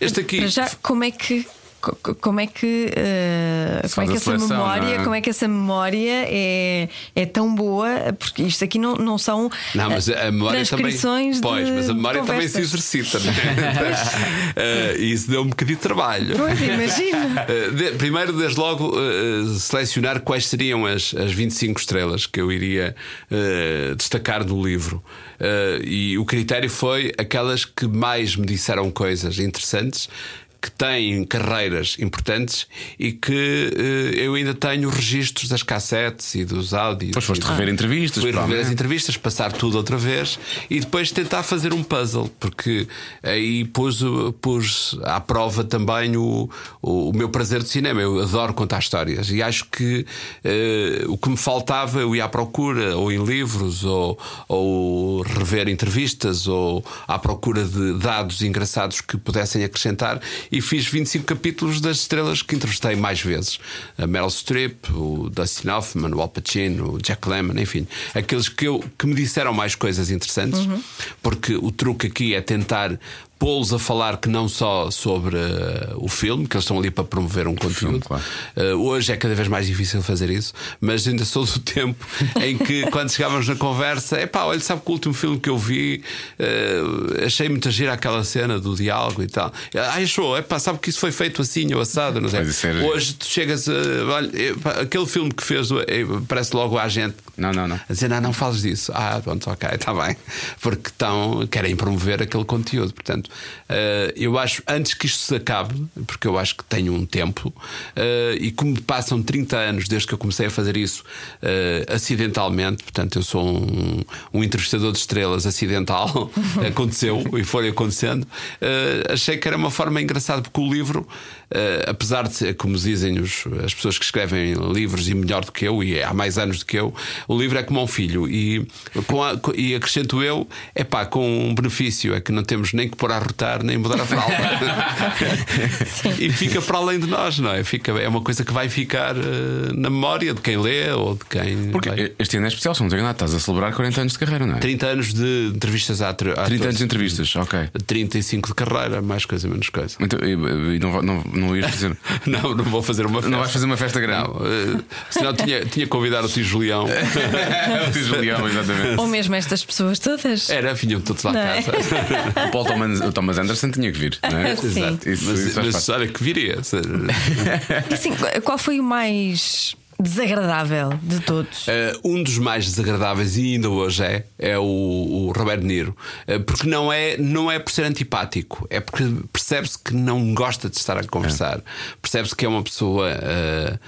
Este aqui. Para já, como é que. Co- co- Como é que, eh, Se como é que seleção, memória, não é? como é que essa memória é, é tão boa? Porque isto aqui não, não são Não, mas a memória também. Pois, mas a memória também se exercita, é? Eh, E isso deu um bocadinho de trabalho. Pois, imagina. Eh, de- primeiro, desde logo, eh, selecionar quais seriam as, as 25 estrelas que eu iria eh, destacar do livro. Eh, e o critério foi aquelas que mais me disseram coisas interessantes. Que têm carreiras importantes e que eh, eu ainda tenho registros das cassetes e dos áudios. Depois foste rever entrevistas. Fui rever as entrevistas, passar tudo outra vez e depois tentar fazer um puzzle, porque aí pus, pus à prova também o, o, o meu prazer de cinema. Eu adoro contar histórias e acho que eh, o que me faltava eu ia à procura, ou em livros, ou, ou rever entrevistas, ou à procura de dados engraçados que pudessem acrescentar. E fiz 25 capítulos das estrelas que entrevistei mais vezes: a Meryl Streep, o Dustin Hoffman, o Al Pacino, o Jack Lemmon, enfim, aqueles que, eu, que me disseram mais coisas interessantes, porque o truque aqui é tentar pô-los a falar que não só sobre uh, o filme, que eles estão ali para promover um conteúdo. filme, claro. Uh, hoje é cada vez mais difícil fazer isso, mas ainda sou do tempo em que, quando chegávamos na conversa, é pá, olha, sabe que o último filme que eu vi uh, achei muito gira aquela cena do diálogo e tal. Ah, achou, é pá, sabe que isso foi feito assim ou assado, não sei. Isso era- Hoje tu chegas. Olha, aquele filme que fez, parece logo a gente Não, não, não. a dizer, não, não fales disso. Ah, pronto, ok, está bem. Porque estão, querem promover aquele conteúdo. Portanto, eh, eu acho, antes que isto se acabe, porque eu acho que tenho um tempo, eh, e como passam 30 anos desde que eu comecei a fazer isso eh, acidentalmente, portanto, eu sou um, um entrevistador de estrelas acidental, aconteceu e foi acontecendo, achei que era uma forma engraçada, porque o livro. Eh, apesar de ser, como dizem os- as pessoas que escrevem livros e melhor do que eu, e há mais anos do que eu, o livro é como um filho. E, com a- e acrescento eu, é pá, com um benefício: é que não temos nem que pôr a rotar, nem mudar a fralda. e fica para além de nós, não é? Fica, é uma coisa que vai ficar eh, na memória de quem lê ou de quem. Porque vai- este ano é especial, se não tenho nada, estás a celebrar 40 anos de carreira, não é? 30 anos de entrevistas a, atri- a 30 anos atores. de entrevistas, ok. 35 de carreira, mais coisa, menos coisa. Então, e, e não, não, não ias fazer. Não, não vou fazer uma festa. Não vais fazer uma festa grande. Não, eh, senão tinha, tinha convidado o tio Julião. o Tio Julião, exatamente. Ou mesmo estas pessoas todas. Era, vinham todos lá a Não é? casa. O Paul Thomas, o Thomas Anderson tinha que vir, não é? Sim. Exato. Isso- mas isso mas olha que viria. E assim, qual foi o mais desagradável de todos? Eh, um dos mais desagradáveis, e ainda hoje é, é o, o Roberto Niro. Eh, porque não é, não é por ser antipático, é porque percebe-se que não gosta de estar a conversar. Percebe-se que é uma pessoa. eh,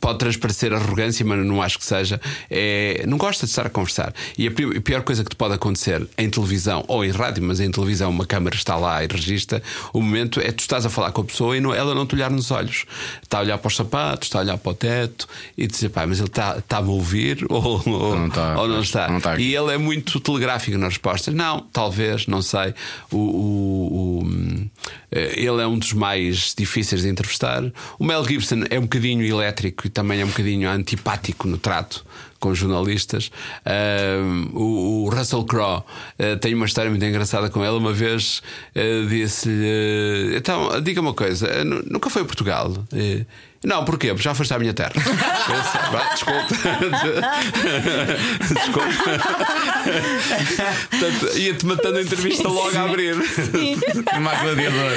pode transparecer arrogância, mas não acho que seja. É, não gosta de estar a conversar. E a pior coisa que te pode acontecer em televisão ou em rádio, mas em televisão uma câmara está lá e registra, o momento é tu estás a falar com a pessoa e não- ela não te olhar nos olhos. Está a olhar para os sapatos, está a olhar para o teto e dizer, pá, mas ele está- está-me a ouvir ou, ou não está, ou não está. não está. E ele é muito telegráfico nas respostas. Não, talvez, não sei. O, o- o, eh, ele é um dos mais difíceis de entrevistar. O Mel Gibson é um bocadinho elétrico e também é um bocadinho antipático no trato com jornalistas. Ahm, o, o Russell Crowe eh, tem uma história muito engraçada com ele. Uma vez eh, disse-lhe: Então, diga uma coisa, nu- nunca foi a Portugal? Eh, não, porquê? Porque já foste à minha terra. Eu disse, "Vá, Desculpe. Desculpe. Portanto, ia-te matando a entrevista logo a abrir. Uma gladiador.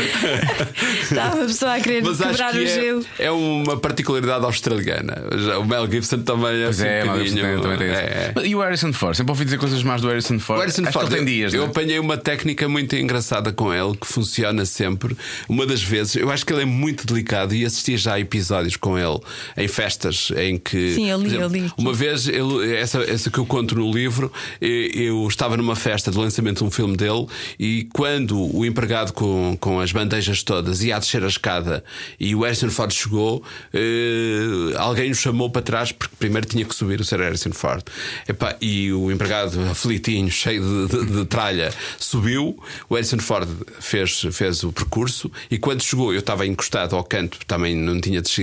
Estava a pessoa a querer Mas quebrar o que gelo. é, é uma particularidade australiana. O Mel Gibson também é Pois assim é, um bocadinho- também, tem é, esse. E o Harrison Ford? Sempre ouvi dizer coisas más do Harrison Ford. O Harrison Acho Ford, que ele tem dias, eu não é? apanhei uma técnica muito engraçada com ele que funciona sempre. Uma das vezes, eu acho que ele é muito delicado e assisti já a episódios com ele em festas em que. Sim, exemplo. Uma vez, ele, essa, essa que eu conto no livro, eu estava numa festa de lançamento de um filme dele e quando o empregado com, com as bandejas todas ia a descer a escada e o Harrison Ford chegou, eh, alguém o chamou para trás porque primeiro tinha que subir o Sr. Harrison Ford. Epá, e o empregado aflitinho, cheio de, de- de tralha, subiu. O Harrison Ford fez, fez o percurso e quando chegou, eu estava encostado ao canto, também não tinha descido,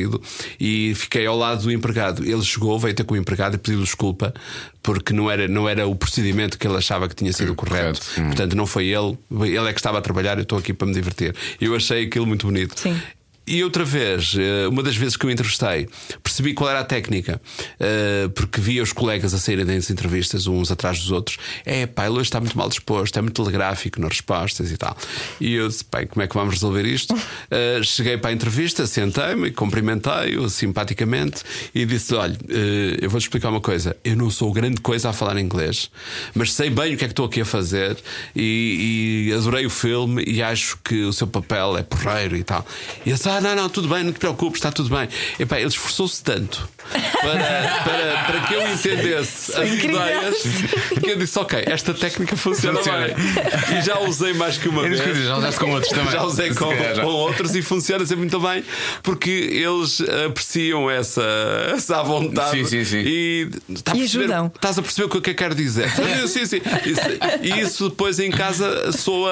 e fiquei ao lado do empregado. Ele chegou, veio ter com o empregado e pediu desculpa porque não era, não era o procedimento que ele achava que tinha sido Que correto. correto, hum. Portanto, não foi ele, ele é que estava a trabalhar, eu estou aqui para me divertir. Eu achei aquilo muito bonito. Sim. E outra vez, eh, uma das vezes que eu entrevistei, percebi qual era a técnica, eh, porque via os colegas a saírem das entrevistas, uns atrás dos outros. É, pá, ele hoje está muito mal disposto, é muito telegráfico nas respostas e tal. E eu disse, bem, como é que vamos resolver isto? Eh, cheguei para a entrevista, sentei-me, cumprimentei-o simpaticamente e disse: olha, eu vou-te explicar uma coisa. Eu não sou grande coisa a falar inglês, mas sei bem o que é que estou aqui a fazer e, e adorei o filme e acho que o seu papel é porreiro e tal. E ele disse: Ah, não, não, tudo bem, não te preocupes, está tudo bem. Epá, ele esforçou-se tanto para, para, para que eu entendesse as incrível. ideias que eu disse: Ok, esta técnica funciona Funciona. bem. E já usei mais que uma É vez. que eu digo, já usaste com outros também. Já usei Se com, calhar já. com outros e funciona sempre muito bem porque eles apreciam essa, essa vontade Sim, sim, sim. e, está a E perceber- ajudam. estás a perceber o que é que eu quero dizer. sim, sim. Isso- E isso depois em casa soa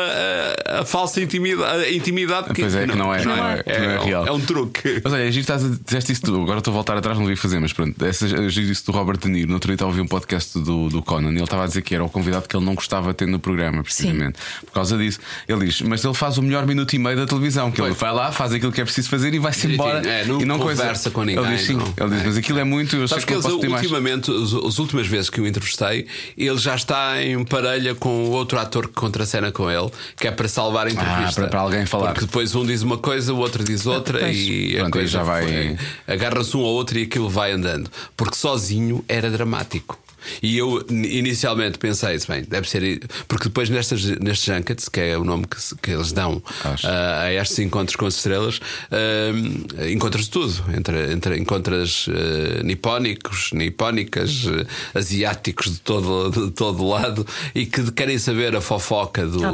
a, a falsa intimidade, a intimidade Pois é, que não é- não é- que não é real. É um truque. Mas olha, a gente estás a disseste isso tudo. Agora estou a voltar atrás no livro. Fazer, mas pronto, essa, eu disse do Robert De Niro. No outro dia estava a ouvir um podcast do, do Conan e ele estava a dizer que era o convidado que ele não gostava de ter no programa, precisamente. Por causa disso. Ele diz, mas ele faz o melhor minuto e meio da televisão, que ele vai lá, faz aquilo que é preciso fazer e vai-se embora. É, não e não conversa com ninguém, Ele diz, sim, não. ele diz, mas aquilo é muito. Eu sei Sabes que que eles, posso ter mais. ultimamente, as, as últimas vezes que o entrevistei, ele já está em parelha com o outro ator que contracena com ele, que é para salvar a entrevista. Ah, para- para alguém falar. Porque depois um diz uma coisa, o outro diz outra pois. e a Pronto, aí coisa já vai- Agarra-se um ao outro e aquilo vai andando. Porque sozinho era dramático. E eu inicialmente pensei, bem, deve ser. Porque depois nestas, nestes junkets, que é o nome que, que eles dão ah, a estes encontros com as estrelas, ah, encontras tudo. Entre, entre, encontras ah, nipónicos, nipónicas, ah, asiáticos de todo, de todo lado e que querem saber a fofoca do, Ah,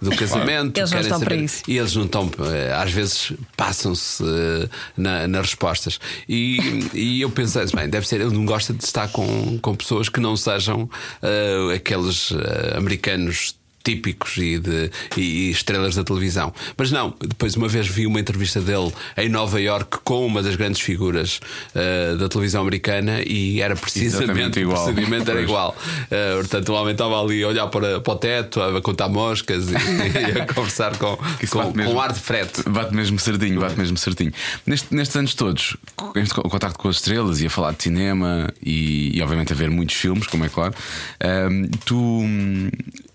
do casamento. Eles não querem estão para saber- isso. e eles não estão, eh, às vezes passam-se eh, na- nas respostas. E, e eu pensei, bem, deve ser, ele não gosta de estar com, com pessoas que não sejam eh, aqueles eh, americanos. Típicos e, de, e- estrelas da televisão. Mas não, depois uma vez vi uma entrevista dele em Nova York com uma das grandes figuras eh, da televisão americana e era precisamente igual. o procedimento era igual. Uh, portanto, o homem estava ali a olhar para, para o teto, a contar moscas e, e a conversar com, com, mesmo. com ar de frete. Bate mesmo certinho, bate mesmo certinho. Neste- nestes anos todos, este co- contacto com as estrelas e a falar de cinema e, e, obviamente a ver muitos filmes, como é claro, ahm, tu,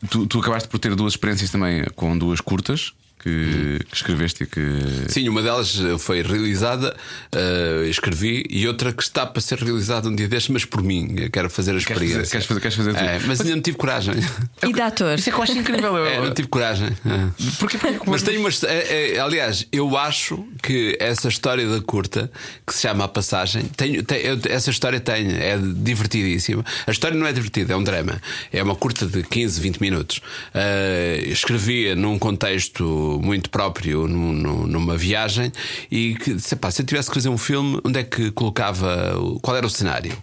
tu, tu acabaste por ter duas experiências também com duas curtas que, que escreveste e que. Sim, uma delas foi realizada, uh, escrevi, e outra que está para ser realizada um dia destes, mas por mim. Eu quero fazer a Queres experiência. fazer- queres fazer- queres fazer? É, mas ainda não tive coragem. E de ator? Isso é que eu acho incrível. É, não tive coragem. É. Porque, porque, Mas tenho uma. é, é, aliás, eu acho que essa história da curta, que se chama A Passagem, tenho, eu- essa história tem, é divertidíssima. A história não é divertida, é um drama. É uma curta de 15, 20 minutos. Uh, escrevia num contexto muito próprio, num- num- numa viagem, e que, sei pá, se eu tivesse que fazer um filme, onde é que colocava. Qual era o cenário?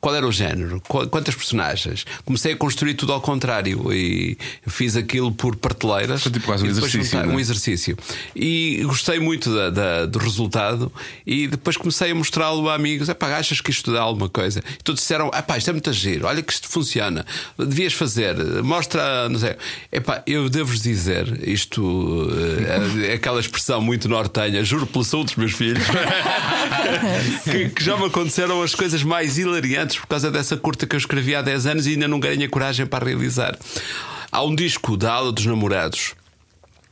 Qual era o género? Qu- Quantas personagens? Comecei a construir tudo ao contrário e fiz aquilo por prateleiras. Foi tipo quase um exercício, não é? um exercício. E gostei muito da- da- do resultado e depois comecei a mostrá-lo a amigos. Epá, achas que isto dá alguma coisa? E todos disseram: Epá, isto é muito giro, olha que isto funciona, devias fazer, mostra, não sei. Epá, eu devo-vos dizer, isto é aquela expressão muito nortenha, juro pela saúde dos meus filhos, que, que já me aconteceram as coisas mais hilariantes por causa dessa curta que eu escrevi há 10 anos e ainda não ganhei coragem para realizar. Há um disco da Aula dos Namorados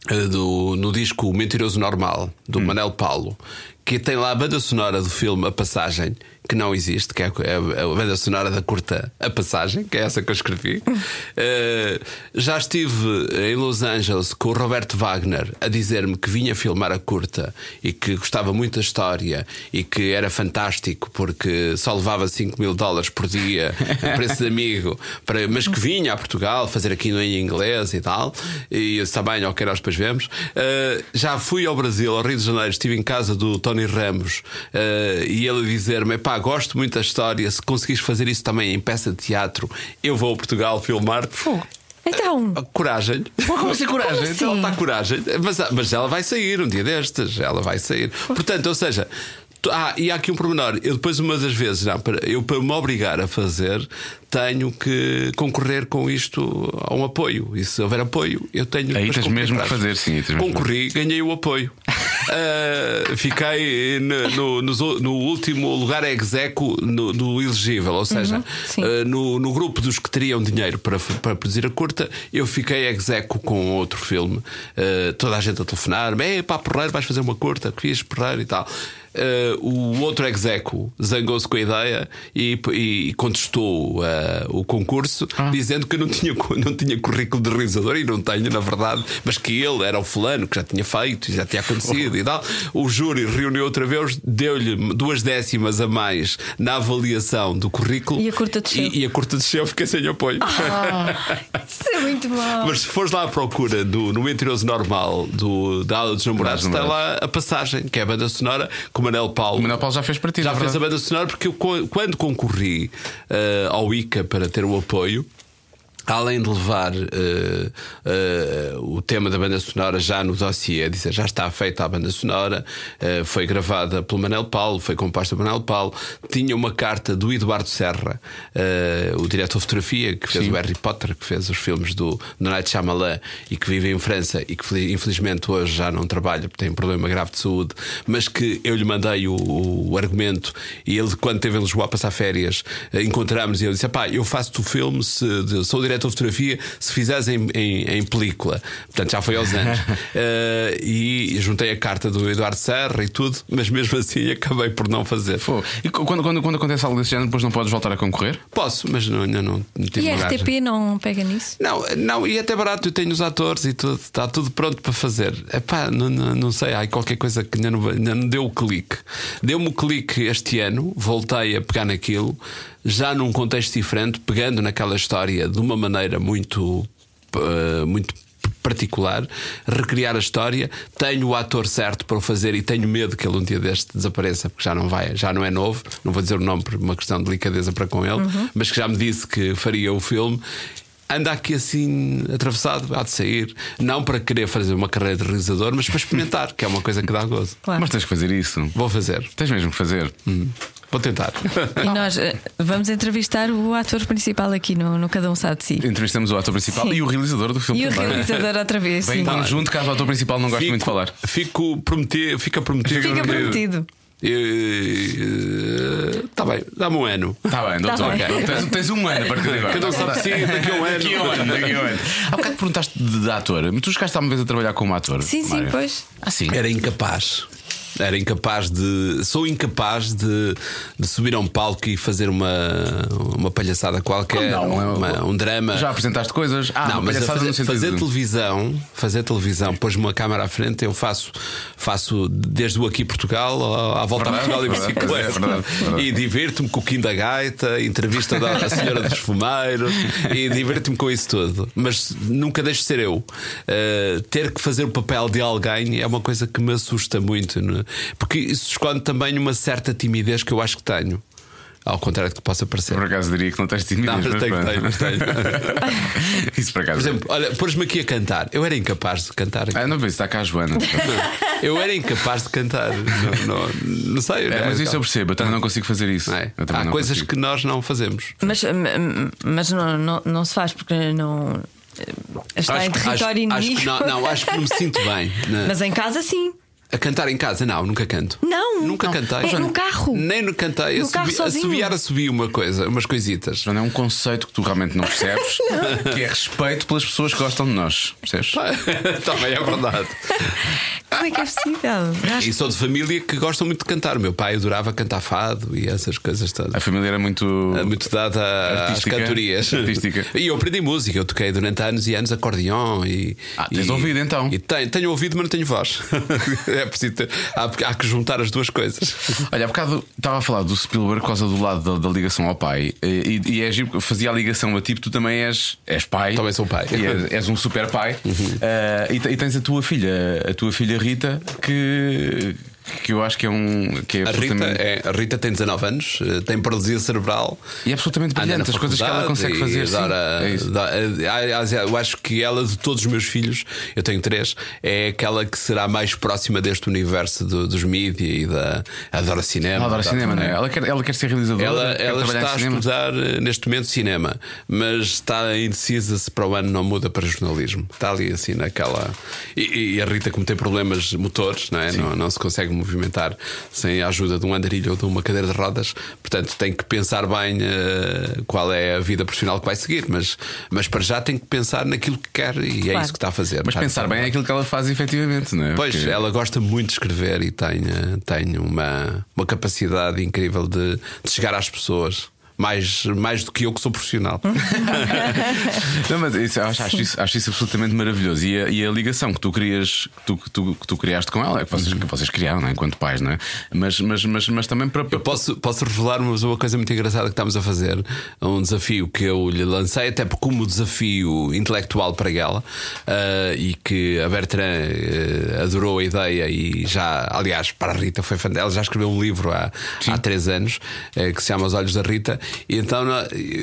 eh, do, no disco Mentiroso Normal, do Manel Paulo, que tem lá a banda sonora do filme A Passagem, que não existe, que é a, a banda sonora da curta A Passagem, que é essa que eu escrevi. Eh, já estive em Los Angeles com o Roberto Wagner a dizer-me que vinha filmar a curta e que gostava muito da história e que era fantástico porque só levava 5 mil dólares por dia a preço de amigo, para, mas que vinha a Portugal fazer aqui em inglês e tal. E eu está bem, ok, nós depois vemos. Uh, já fui ao Brasil, ao Rio de Janeiro, estive em casa do Tony Ramos uh, e ele a dizer-me: pá, gosto muito da história. Se conseguires fazer isso também em peça de teatro, eu vou a Portugal filmar-te. Então, A Coragem. Como assim coragem? Como Então assim? ela está coragem. Mas, mas ela vai sair um dia destes. Ela vai sair. Portanto, ou seja. Ah, e há aqui um pormenor. Eu depois, uma das vezes, não, para, eu para me obrigar a fazer, tenho que concorrer com isto a um apoio. E se houver apoio, eu tenho Aí tens mesmo que fazer, sim, Concorri, ganhei o apoio. Ah, fiquei no, no- no último lugar execo no, do elegível, ou seja, sim. ah, no, no grupo dos que teriam dinheiro para, para produzir a curta, eu fiquei execo com outro filme. Uh, toda a gente a telefonar-me: Ei, pá, porreiro, vais fazer uma curta, que fiz porreiro e tal. Uh, o outro execo zangou-se com a ideia e, e contestou uh, o concurso, dizendo que não tinha, não tinha currículo de realizador e não tenho, na verdade, mas que ele era o fulano que já tinha feito e já tinha acontecido e tal. O júri reuniu outra vez, deu-lhe duas décimas a mais na avaliação do currículo E a curta desceu. E, e a curta desceu, fiquei sem apoio. isso é muito mal. Mas se fores lá à procura do, no mentiroso normal do, da aula dos namorados, Dos está lá a passagem, que é a banda sonora com o Manel Paulo. O Manuel Paulo já fez para ti, Já é fez a banda sonora porque eu, quando concorri eh, ao ICA para ter o apoio. Além de levar eh, eh, o tema da banda sonora já no dossiê, dizer já está feita a banda sonora, eh, foi gravada pelo Manel Paulo, foi composta pelo Manel Paulo, tinha uma carta do Eduardo Serra, o diretor de fotografia que fez o Harry Potter, que fez os filmes do, do Night Shyamalan e que vive em França e que fel- infelizmente hoje já não trabalha porque tem um problema grave de saúde, mas que eu lhe mandei o, o argumento e ele, quando esteve em Lisboa a passar férias, encontramos e ele disse: pá, eu faço-te o filme, se, de- sou diretor de fotografia, se fizeres em, em, em película. Portanto, já foi aos anos. Eh, e juntei a carta do Eduardo Serra e tudo, mas mesmo assim acabei por não fazer. Pô, E quando, quando, quando acontece algo desse género, depois não podes voltar a concorrer? Posso, mas não, ainda não, não tive E a. RTP não pega nisso? Não, não, e até barato, eu tenho os atores e tudo, está tudo pronto para fazer. Epá, não, não, não sei, há qualquer coisa que ainda não, ainda não deu o clique. Deu-me o clique este ano, voltei a pegar naquilo, já num contexto diferente, pegando naquela história de uma maneira muito. eh, muito particular, recriar a história. Tenho o ator certo para o fazer e tenho medo que ele um dia deste desapareça, porque já não vai, já não é novo. Não vou dizer o nome por uma questão de delicadeza para com ele, mas que já me disse que faria o filme. Anda aqui assim atravessado, há de sair, não para querer fazer uma carreira de realizador, mas para experimentar, que é uma coisa que dá gozo. Claro. Mas tens que fazer isso. Vou fazer, Tens mesmo que fazer. Vou tentar. E nós eh, vamos entrevistar o ator principal aqui no, no Cada Um Sabe de Si. Entrevistamos o ator principal Sim. e o realizador do filme E o também. realizador outra vez. Bem sim. conjunto, caso o ator principal não goste muito de falar. Fico prometido, fica prometido. Fica prometido. Está bem, dá-me um ano. Está bem, doutor. Tá bem. ok. Tens, tens um ano a partir de agora. Cada um sabe daqui a um ano. Daqui a um ano, daqui a um ano. Há bocado perguntaste de, de ator. Mas tu chegaste alguma vez a trabalhar como ator? Sim, sim, Mário? pois. Ah, sim. Era incapaz. Era incapaz de. Sou incapaz de, de subir a um palco e fazer uma, uma palhaçada qualquer, Ah, não, uma- eu- um drama. Já apresentaste coisas? Ah, não, mas fazer, fazer de- televisão, fazer televisão, pôs uma câmara à frente, eu faço, faço desde o aqui Portugal à volta Verdade, a Portugal em verdade, bicicleta. E divirto-me com o Kim da Gaita, entrevista da Senhora dos Fumeiros e divirto-me com isso tudo. Mas nunca deixo de ser eu. Uh, ter que fazer o papel de alguém é uma coisa que me assusta muito, não é? Porque isso esconde também uma certa timidez que eu acho que tenho. Ao contrário do que possa parecer. Por acaso diria que não tens timidez. Não, mas tenho, pronto. tenho, mas tenho. Isso por acaso. Por exemplo, olha, pôs-me aqui a cantar. Eu era incapaz de cantar. Ah, não penso, está cá a Joana. Eu era incapaz de cantar. Não, não, não sei. É, não mas isso eu percebo, eu também não consigo fazer isso. É? Há coisas consigo. que nós não fazemos. Mas, m- mas não, não, não se faz porque não. eh, Está em território acho, acho inimigo. que não, não, acho que não me sinto bem. na- Mas em casa, sim. A cantar em casa, não, nunca canto. Não, Nunca não. cantei. É, Joana. no carro. Nem no cantei. No Assobi- carro. Assobiar, assobi uma coisa, umas coisitas. Joana, é um conceito que tu realmente não percebes, que é respeito pelas pessoas que gostam de nós. Percebes? Também é verdade. Como é que é possível? Acho E sou de família que gostam muito de cantar. O meu pai adorava cantar fado e essas coisas todas. A família era muito. É muito dada às Artística. cantorias. Artística. E eu aprendi música, eu toquei durante anos e anos acordeão e. Ah, tens e- ouvido, então? E tenho, tenho ouvido, mas não tenho voz. É preciso ter, há, há que juntar as duas coisas. Olha, há bocado estava a falar do Spielberg por causa do lado da, da ligação ao pai. E, e é giro, fazia a ligação a ti, porque tu também és, és pai. Também sou pai. E és, és um super pai. Ah, e, te- e tens a tua filha, a tua filha Rita, que, que eu acho que é um. Que é A Rita, absolutamente- é, a Rita tem 19 anos, eh, tem paralisia cerebral. E é absolutamente brilhante as coisas que ela consegue fazer. sim. adora- É isso. dá- eh, Eu acho que ela, de todos os meus filhos, eu tenho três, é aquela que será mais próxima deste universo do- dos mídia e da. Adora cinema. Ela adora cinema, não é? Ela quer, ela quer ser realizadora. Ela, quer ela está a estudar eh, neste momento cinema, mas está indecisa se para o ano não muda para jornalismo. Está ali assim naquela. E, e a Rita, como tem problemas motores, não, é? não, não se consegue movimentar sem a ajuda de um andarilho ou de uma cadeira de rodas, portanto tem que pensar bem eh, qual é a vida profissional que vai seguir, mas, mas para já tem que pensar naquilo que quer e é Claro. isso que está a fazer. Mas pensar bem é aquilo que ela faz efetivamente, não é? Pois, Porque- ela gosta muito de escrever e tem, eh, tem uma, uma capacidade incrível de, de chegar às pessoas. Mais, mais do que eu que sou profissional. Não, mas isso, acho, acho isso, acho isso absolutamente maravilhoso. E a, e a ligação que tu crias, que tu, que tu, que tu criaste com ela, é que vocês, que vocês criaram, não é? enquanto pais, não é? Mas, mas, mas, mas também para. Eu posso, posso revelar uma, coisa muito engraçada que estamos a fazer. Um desafio que eu lhe lancei, até como desafio intelectual para ela, ah, e que a Bertrand eh, adorou a ideia e já, aliás, para a Rita foi fã dela, já escreveu um livro há, há três anos eh, que se chama Os Olhos da Rita. Então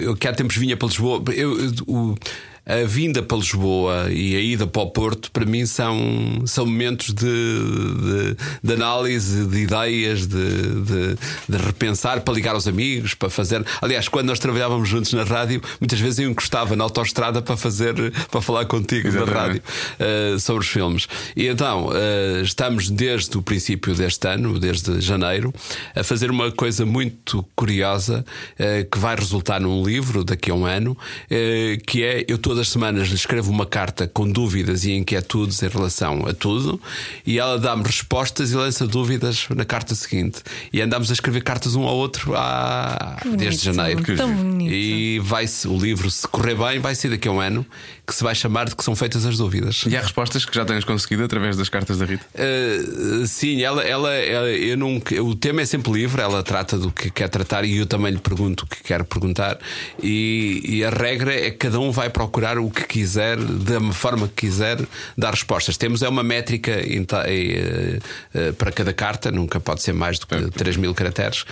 eu que há tempos vinha para Lisboa. Eu, o, a vinda para Lisboa e a ida para o Porto, para mim, são, são momentos de, de, de análise, de ideias, de, de, de, repensar, para ligar aos amigos, para fazer. Aliás, quando nós trabalhávamos juntos na rádio, muitas vezes eu encostava na autoestrada para fazer, para falar contigo Exatamente. na rádio uh, sobre os filmes. E então, uh, estamos desde o princípio deste ano, desde janeiro, a fazer uma coisa muito curiosa uh, que vai resultar num livro daqui a um ano, que é Eu estou todas as semanas lhe escrevo uma carta com dúvidas e inquietudes em relação a tudo e ela dá-me respostas e lança dúvidas na carta seguinte. E andamos a escrever cartas um ao outro há... desde janeiro. Tão bonito. E vai-se, o livro, se correr bem, vai ser daqui a um ano que se vai chamar de que são feitas as dúvidas. E há respostas que já tens conseguido através das cartas da Rita? Uh, sim, ela, ela, ela, eu nunca, o tema é sempre livre, ela trata do que quer tratar e eu também lhe pergunto o que quer perguntar. E, e a regra é que cada um vai procurar o que quiser, da forma que quiser, dar respostas. Temos é uma métrica eh, eh, para cada carta, nunca pode ser mais do que 3 mil caracteres.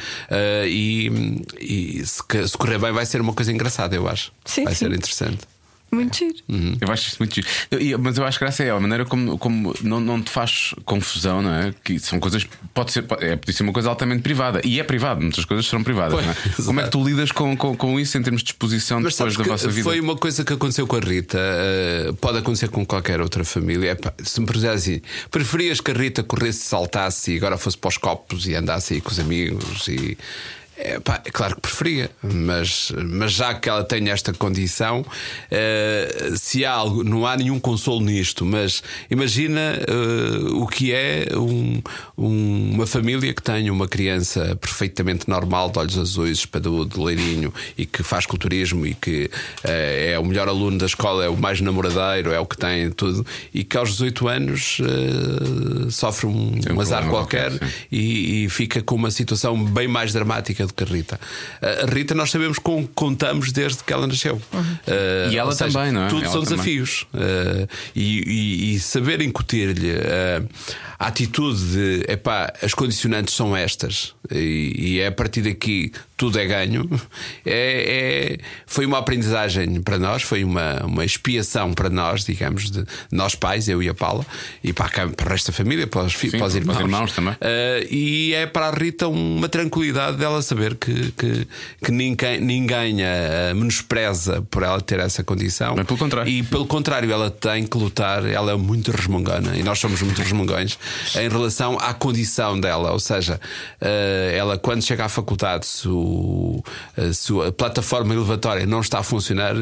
e, e se, se correr bem, vai ser uma coisa engraçada, eu acho. Sim, vai sim. ser interessante. Muito giro. Uhum. Eu acho isso muito giro. Eu, mas eu acho que graça é a maneira como, como não, não te faz confusão, não é? Que são coisas. Pode ser, pode, é, pode ser uma coisa altamente privada. E é privado, muitas coisas serão privadas. Pois, é? Como é que tu lidas com, com, com, isso em termos de exposição mas depois da vossa vida? Foi uma coisa que aconteceu com a Rita, uh, pode acontecer com qualquer outra família. É, pá, se me puser assim, preferias que a Rita corresse, saltasse e agora fosse para os copos e andasse aí com os amigos e é, pá, é claro que preferia, mas, mas já que ela tem esta condição, uh, se há algo, não há nenhum consolo nisto, mas imagina uh, o que é um, um, uma família que tem uma criança perfeitamente normal, de olhos azuis, espadudo, leirinho e que faz culturismo e que uh, é o melhor aluno da escola, é o mais namoradeiro, é o que tem tudo, e que aos 18 anos sofre um, um azar qualquer, qualquer e, e fica com uma situação bem mais dramática do que a Rita. A Rita, nós sabemos com contamos desde que ela nasceu. Uhum. Uh, e ela seja, também, não é? Tudo ela são também. desafios. Uh, e, e, e, saber incutir-lhe uh, a atitude de epá, as condicionantes são estas, e, e é a partir daqui tudo é ganho, é, é, foi uma aprendizagem para nós, foi uma, uma expiação para nós, digamos, de nós pais, eu e a Paula, e para, para o resto da família, para os, Sim, para os irmãos. irmãos também. E é para a Rita uma tranquilidade dela saber que, que, que ninguém, ninguém a menospreza por ela ter essa condição. Mas pelo contrário. E pelo contrário, ela tem que lutar, ela é muito resmungona, e nós somos muito resmungões em relação à condição dela. Ou seja, uh, ela quando chega à faculdade, se o a sua plataforma elevatória não está a funcionar,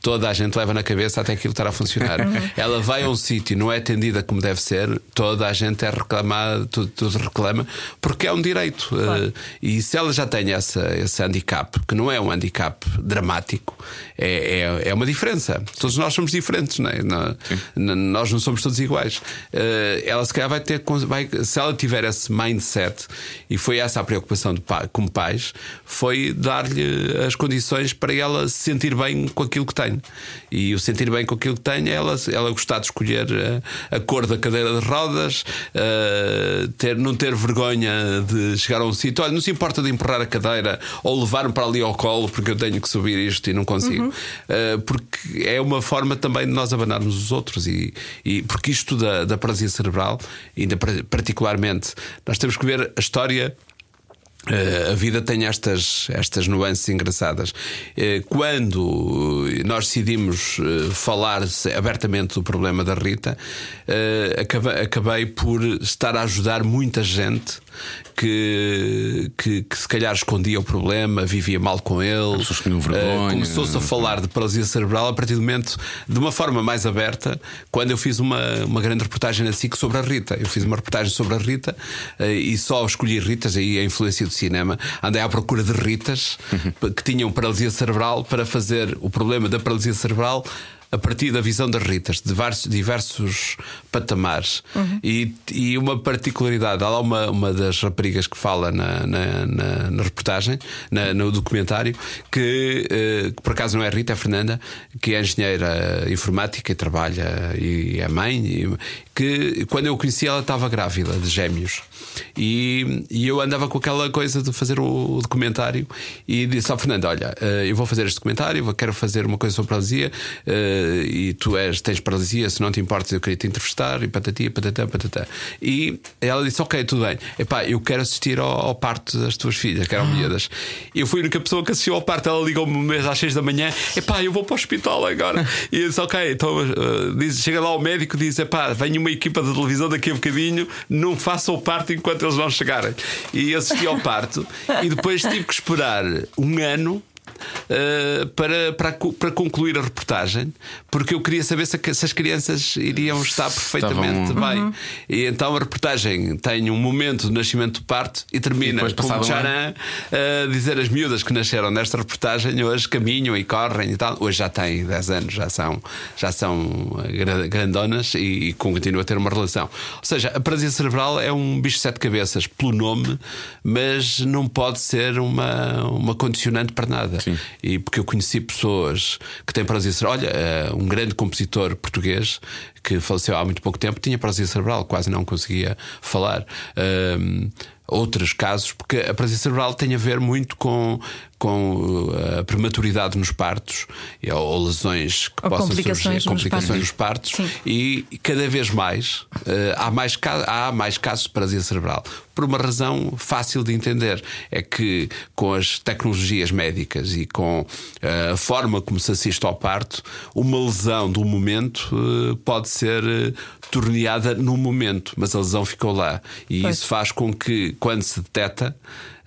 toda a gente leva na cabeça até aquilo estar a funcionar. Ela vai a um sítio, não é atendida como deve ser, toda a gente é reclamada, tudo, tudo reclama, porque é um direito. Claro. E se ela já tem essa, esse handicap, que não é um handicap dramático, é, é, é uma diferença. Todos nós somos diferentes, não é? Não, nós não somos todos iguais. Uh, ela se calhar vai ter, vai, se ela tiver esse mindset, e foi essa a preocupação pai, como pais, foi dar-lhe as condições para ela se sentir bem com aquilo que tem. E o sentir bem com aquilo que tem é ela, ela gostar de escolher a, a cor da cadeira de rodas, uh, ter, não ter vergonha de chegar a um sítio. Olha, não se importa de empurrar a cadeira ou levar-me para ali ao colo porque eu tenho que subir isto e não consigo. Uhum. Uh, porque é uma forma também de nós abanarmos os outros. E, e porque isto da, da paralisia cerebral, ainda particularmente, nós temos que ver a história Uh, a vida tem estas, estas nuances engraçadas. Uh, quando nós decidimos falar abertamente do problema da Rita, acabei, por estar a ajudar muita gente que, que, que, se calhar escondia o problema, vivia mal com ele. Começou-se a falar de paralisia cerebral a partir do momento, de uma forma mais aberta, quando eu fiz uma, uma grande reportagem na SIC sobre a Rita. Eu fiz uma reportagem sobre a Rita e só escolhi Ritas, aí a influência do cinema, andei à procura de Ritas uhum. que tinham paralisia cerebral para fazer o problema da paralisia cerebral a partir da visão das Ritas, de diversos, diversos patamares. Uhum. E, e uma particularidade: há lá uma, uma das raparigas que fala na, na, na, na reportagem, na, no documentário, que, eh, que por acaso não é Rita, é Fernanda, que é engenheira informática e trabalha e é mãe. E, que quando eu a conheci, ela estava grávida de gêmeos. E, e eu andava com aquela coisa de fazer o, documentário e disse ao Fernando: Olha, eh, eu vou fazer este documentário, quero fazer uma coisa sobre paralisia eh, e tu és, tens paralisia, se não te importas, eu queria te entrevistar e patati, patatá, patatá. E ela disse: Ok, tudo bem, epá, eu quero assistir ao, ao parto das tuas filhas, que eram miúdas. Eu fui a única pessoa que assistiu ao parto, ela ligou-me um mês às 6 da manhã: Epá, eu vou para o hospital agora. E eu disse: Ok, então uh, diz, chega lá o médico e diz: Epá, vem uma equipa de televisão daqui a bocadinho, não faça o parto enquanto eles não chegarem. E assisti ao parto e depois tive que esperar um ano uh, para, para, para concluir a reportagem, porque eu queria saber se, se as crianças iriam estar perfeitamente Estavam... bem. Uhum. E então a reportagem tem um momento do nascimento do parto e termina e com o Charan a dizer as miúdas que nasceram nesta reportagem hoje caminham e correm e tal. Hoje já têm 10 anos, já são, já são grandonas e, e continuam a ter uma relação. Ou seja, a paralisia cerebral é um bicho de sete cabeças pelo nome, mas não pode ser uma, uma condicionante para nada. Sim. E porque eu conheci pessoas que têm paralisia cerebral. Olha, eh, um grande compositor português que faleceu há muito pouco tempo tinha paralisia cerebral, quase não conseguia falar. Um, outros casos, porque a paralisia cerebral tem a ver muito com, com uh, a prematuridade nos partos ou lesões que ou possam complicações surgir, complicações nos partos, e cada vez mais, uh, há mais há mais casos de paralisia cerebral. Por uma razão fácil de entender, é que com as tecnologias médicas e com uh, a forma como se assiste ao parto, uma lesão do momento pode ser torneada no momento, mas a lesão ficou lá. E pois. isso faz com que, quando se detecta,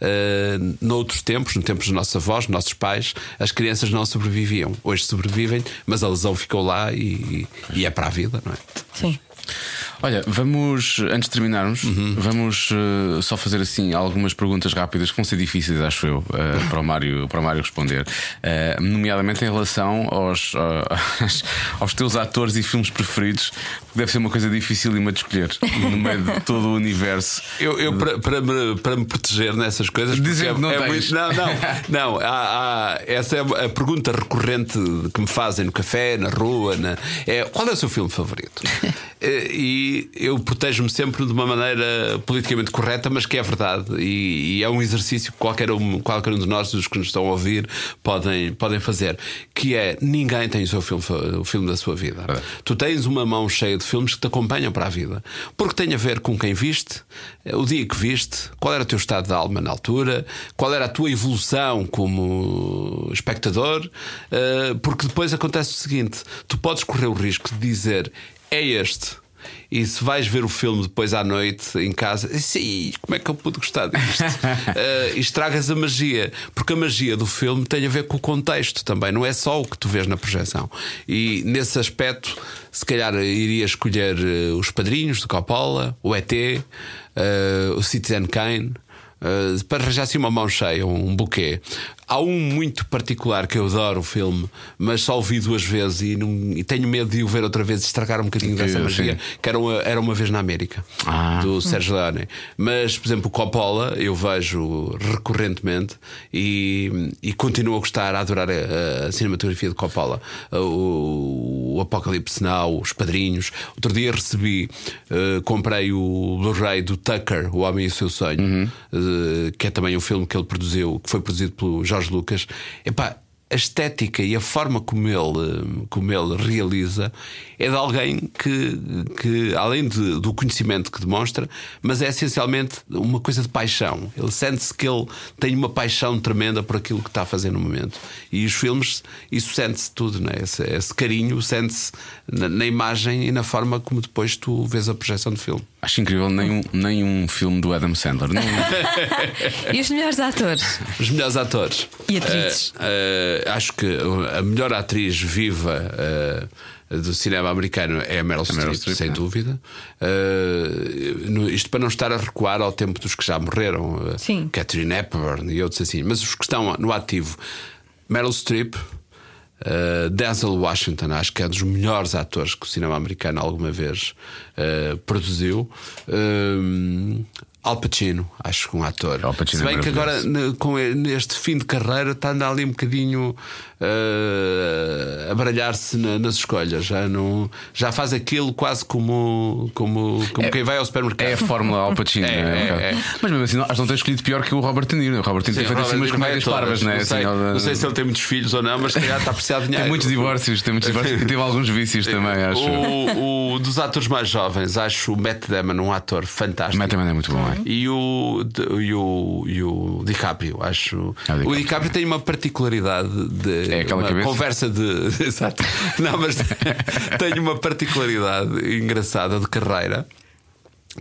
uh, noutros tempos, no tempo dos nossos avós, dos nossos pais, as crianças não sobreviviam. Hoje sobrevivem, mas a lesão ficou lá e, e é para a vida, não é? Sim. Olha, vamos, antes de terminarmos, uhum. vamos uh, só fazer assim algumas perguntas rápidas que vão ser difíceis, acho eu, uh, para, o Mário, para o Mário responder. Uh, nomeadamente em relação aos, aos teus atores e filmes preferidos, deve ser uma coisa difícil de escolher no meio de todo o universo. Eu, eu para, para, me, para me proteger nessas coisas, dizer que não, é muito, não, não, não há, há, essa é a pergunta recorrente que me fazem no café, na rua, na, é qual é o seu filme favorito? e eu protejo-me sempre de uma maneira politicamente correta, mas que é verdade. E, e, é um exercício que qualquer um, qualquer um de nós, os que nos estão a ouvir, podem, podem fazer. Que é ninguém tem o seu filme, o filme da sua vida. É. Tu tens uma mão cheia de filmes que te acompanham para a vida. Porque tem a ver com quem viste, o dia que viste, qual era o teu estado de alma na altura, qual era a tua evolução como espectador. Eh, porque depois acontece o seguinte: tu podes correr o risco de dizer é este e se vais ver o filme depois à noite em casa, sim, como é que eu pude gostar disto? uh, estragas a magia, porque a magia do filme tem a ver com o contexto também, não é só o que tu vês na projeção. E nesse aspecto, se calhar iria escolher uh, Os Padrinhos de Coppola, o ET, uh, eh, o Citizen Kane. Uh, para arranjar assim uma mão cheia, um buquê. Há um muito particular que eu adoro o filme, mas só ouvi duas vezes e, não, e tenho medo de o ver outra vez e estragar um bocadinho que, dessa magia, sim. que era uma, era uma vez na América, ah. do Sérgio Leone. Mas, por exemplo, o Coppola eu vejo recorrentemente e, e continuo a gostar, a adorar a, a cinematografia de Coppola. O, o, Apocalipse Now, Os Padrinhos. Outro dia recebi, uh, comprei o Blu-ray do Tucker, O Homem e o Seu Sonho, uhum. uh, que é também um filme que ele produziu, que foi produzido pelo Jorge Jorge Lucas, epá, a estética e a forma como ele, como ele realiza é de alguém que, que além de, do conhecimento que demonstra, mas é essencialmente uma coisa de paixão. Ele sente-se que ele tem uma paixão tremenda por aquilo que está a fazer no momento. E os filmes, isso sente-se tudo, né? esse, esse carinho sente-se na, na, imagem e na forma como depois tu vês a projeção do filme. Acho incrível nenhum, nenhum filme do Adam Sandler. Não... e os melhores atores? Os melhores atores. E atrizes? Uh, uh, acho que a melhor atriz viva. Uh, do cinema americano é a Meryl, a Meryl Streep, sem é. dúvida. Uh, isto para não estar a recuar ao tempo dos que já morreram, uh, Catherine Hepburn e outros assim, mas os que estão no ativo, Meryl Streep, Uh, Denzel Washington, acho que é dos melhores atores que o cinema americano alguma vez uh, produziu. Um, Al Pacino, acho que um ator. Al Pacino Se bem é que agora, com neste fim de carreira, está a andar ali um bocadinho uh, a baralhar-se na- nas escolhas. Já, não, já faz aquilo quase como, como, como quem vai ao supermercado. É a fórmula Al Pacino, É, é, bocado. é. Mas mesmo assim, não- acho que não tem escolhido pior que o Robert De Niro. O Robert De Niro tem feito assim umas comédias parvas, não é? Não sei, Assim, não sei se ele tem muitos filhos ou não, mas se calhar está a precisar de dinheiro. Tem muitos divórcios, tem muitos divórcios e teve alguns vícios também, acho. O, o- dos atores mais jovens, acho o Matt Damon um ator fantástico. Mas também é muito bom, é? E o, e, o, e o DiCaprio, acho. Ah, o DiCaprio. o DiCaprio tem uma particularidade de. É aquela cabeça? conversa de. Exato. Não, mas tem uma particularidade engraçada de carreira.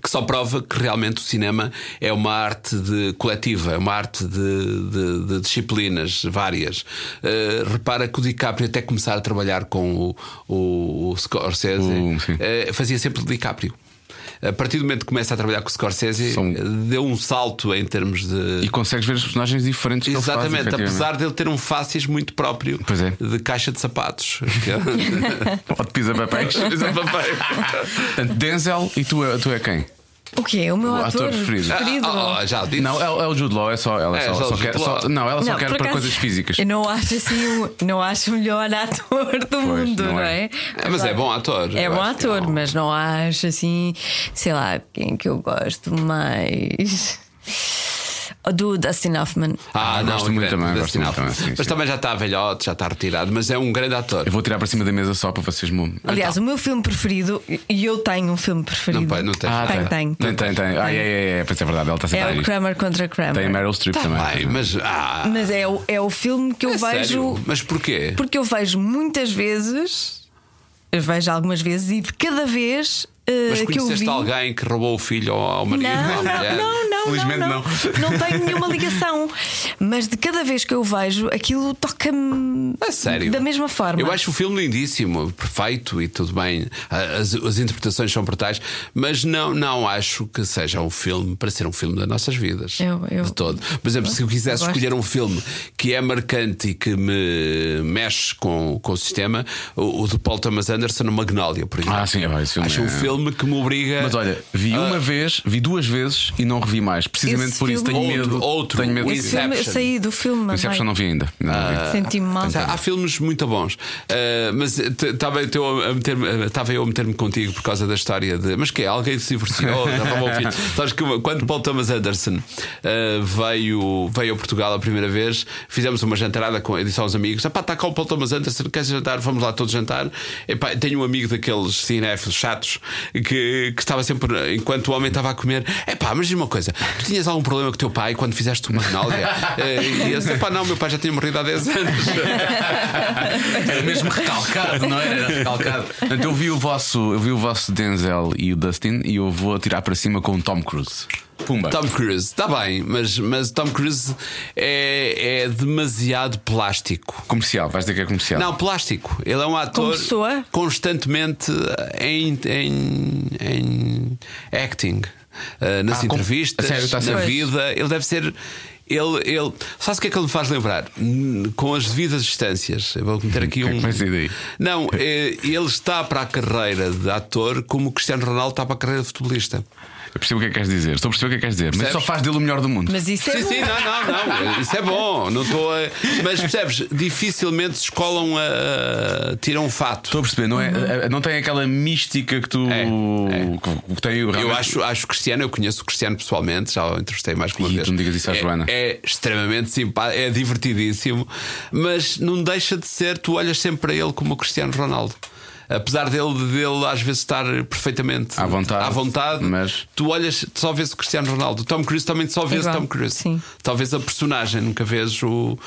Que só prova que realmente o cinema é uma arte de coletiva, é uma arte de, de- de disciplinas várias. Eh, repara que o DiCaprio, até começar a trabalhar com o, o, o Scorsese, eh, fazia sempre de DiCaprio. A partir do momento que começa a trabalhar com o Scorsese, São- deu um salto em termos de. E consegues ver os personagens diferentes que ele faz, Exatamente, apesar dele ter um fácis muito próprio é. de caixa de sapatos. Que- Ou de pisa-papéis. Portanto, Denzel e tu, é- tu é quem? O quê? O meu O ator, ator preferido. Ah, ah, já disse. Não, é, é o Jude Law, é só. Ela É, só, só quer, só- não, ela só Não, quer para acaso, coisas físicas. Eu não acho assim, o- não acho o melhor ator do mundo, não não é. é? É, mas é bom ator. É bom que ator, não. mas não acho assim, sei lá, quem que eu gosto mais. O Do Dustin Hoffman. Ah, Ah, não, gosto muito também, gosto muito também, sim, Mas sim. também já está velhote, já está retirado, mas é um grande ator. Eu vou tirar para cima da mesa só para vocês me. Aliás, o meu filme preferido, e eu tenho um filme preferido. Não, pai, não tens. Ah, Tem, tem. tem. Tem, tem, tem. Ah, é, é, é, pois é verdade, ela está sempre É o. Kramer contra Kramer. Tem a Meryl Streep Tá também. bem, mas. Ah, Mas é o, é o filme que eu é vejo. sério? Mas porquê? Porque eu vejo muitas vezes, eu vejo algumas vezes, e de cada vez eh, Mas que eu conheceste vi. alguém que roubou o filho ao, marido? Não, não, mulher? não, não, Felizmente não, não. Não tenho nenhuma ligação. Mas de cada vez que eu vejo, aquilo toca-me É sério. da mesma forma. Eu acho o filme lindíssimo, perfeito e tudo bem. As, as interpretações são brutais, mas não, não acho que seja um filme para ser um filme das nossas vidas. Eu- eu- De todo. Por exemplo, se eu quisesse eu escolher um filme que é marcante e que me mexe com, com o sistema, o, o de Paul Thomas Anderson, o Magnolia, por exemplo. Ah, sim, ah, esse filme acho um é- filme que me obriga. Mas olha, vi Ah. uma vez, vi duas vezes e não revi mais. Precisamente Esse por isso tenho Outro- medo. outro, tenho medo Esse filme, eu saí do filme. O Inception mãe. não vi ainda. Vi. Senti-me mal. Há, há filmes muito bons, Uh, mas estava eu a meter estava eu a meter-me contigo por causa da história de. Mas que é? Alguém se divorciou? Sabes que quando Paul Thomas Anderson uh, veio, veio a Portugal a primeira vez, fizemos uma jantarada com ele disse aos amigos: Epá, está cá o Paul Thomas Anderson, queres jantar? Vamos lá todos jantar. Epá, tenho um amigo daqueles cinéfilos chatos que, que estava sempre, enquanto o homem estava a comer, epá, mas diz uma coisa: tu tinhas algum problema com o teu pai quando fizeste uma Magnolia? Uh, e eu disse: Epá, não, meu pai já tinha morrido há 10 anos. Era mesmo recalcado, não era? Era recalcado. Portanto, eu vi o vosso, eu vi o vosso Denzel e o Dustin e eu vou atirar para cima com o Tom Cruise. Pumba. Tom Cruise, está bem, mas, mas Tom Cruise é, é demasiado plástico. Comercial, vais dizer que é comercial. Não, plástico. Ele é um ator pessoa? constantemente em, em, em acting. Uh, nas Ah, com- entrevistas, a sério, a na vida. Ele deve ser. Ele, ele, sabes o que é que ele me faz lembrar? Com as devidas distâncias. Eu vou meter aqui é um. Não, eh, ele está para a carreira de ator como o Cristiano Ronaldo está para a carreira de futebolista. Eu percebo o que é que queres dizer. Estou a perceber o que é que queres dizer. Mas só faz dele o melhor do mundo. Mas isso é Sim, bom. sim, não, não, não. Isso é bom. Não estou a... Mas percebes, dificilmente se escolam a. tiram um fato. Estou a perceber, não, é, não tem aquela mística que tu É, é. que tem o Eu realmente- acho, acho o Cristiano, eu conheço o Cristiano pessoalmente, já o entrevistei mais que uma Ih, vez. tu não digas isso à é, Joana. É extremamente simpático, é divertidíssimo, mas não deixa de ser, tu olhas sempre para ele como o Cristiano Ronaldo. Apesar dele, dele às vezes estar perfeitamente À vontade, à vontade mas- tu olhas, só vês o Cristiano Ronaldo. O Tom Cruise também só vês Igual, Tom Cruise. sim. Talvez a personagem, nunca vês o,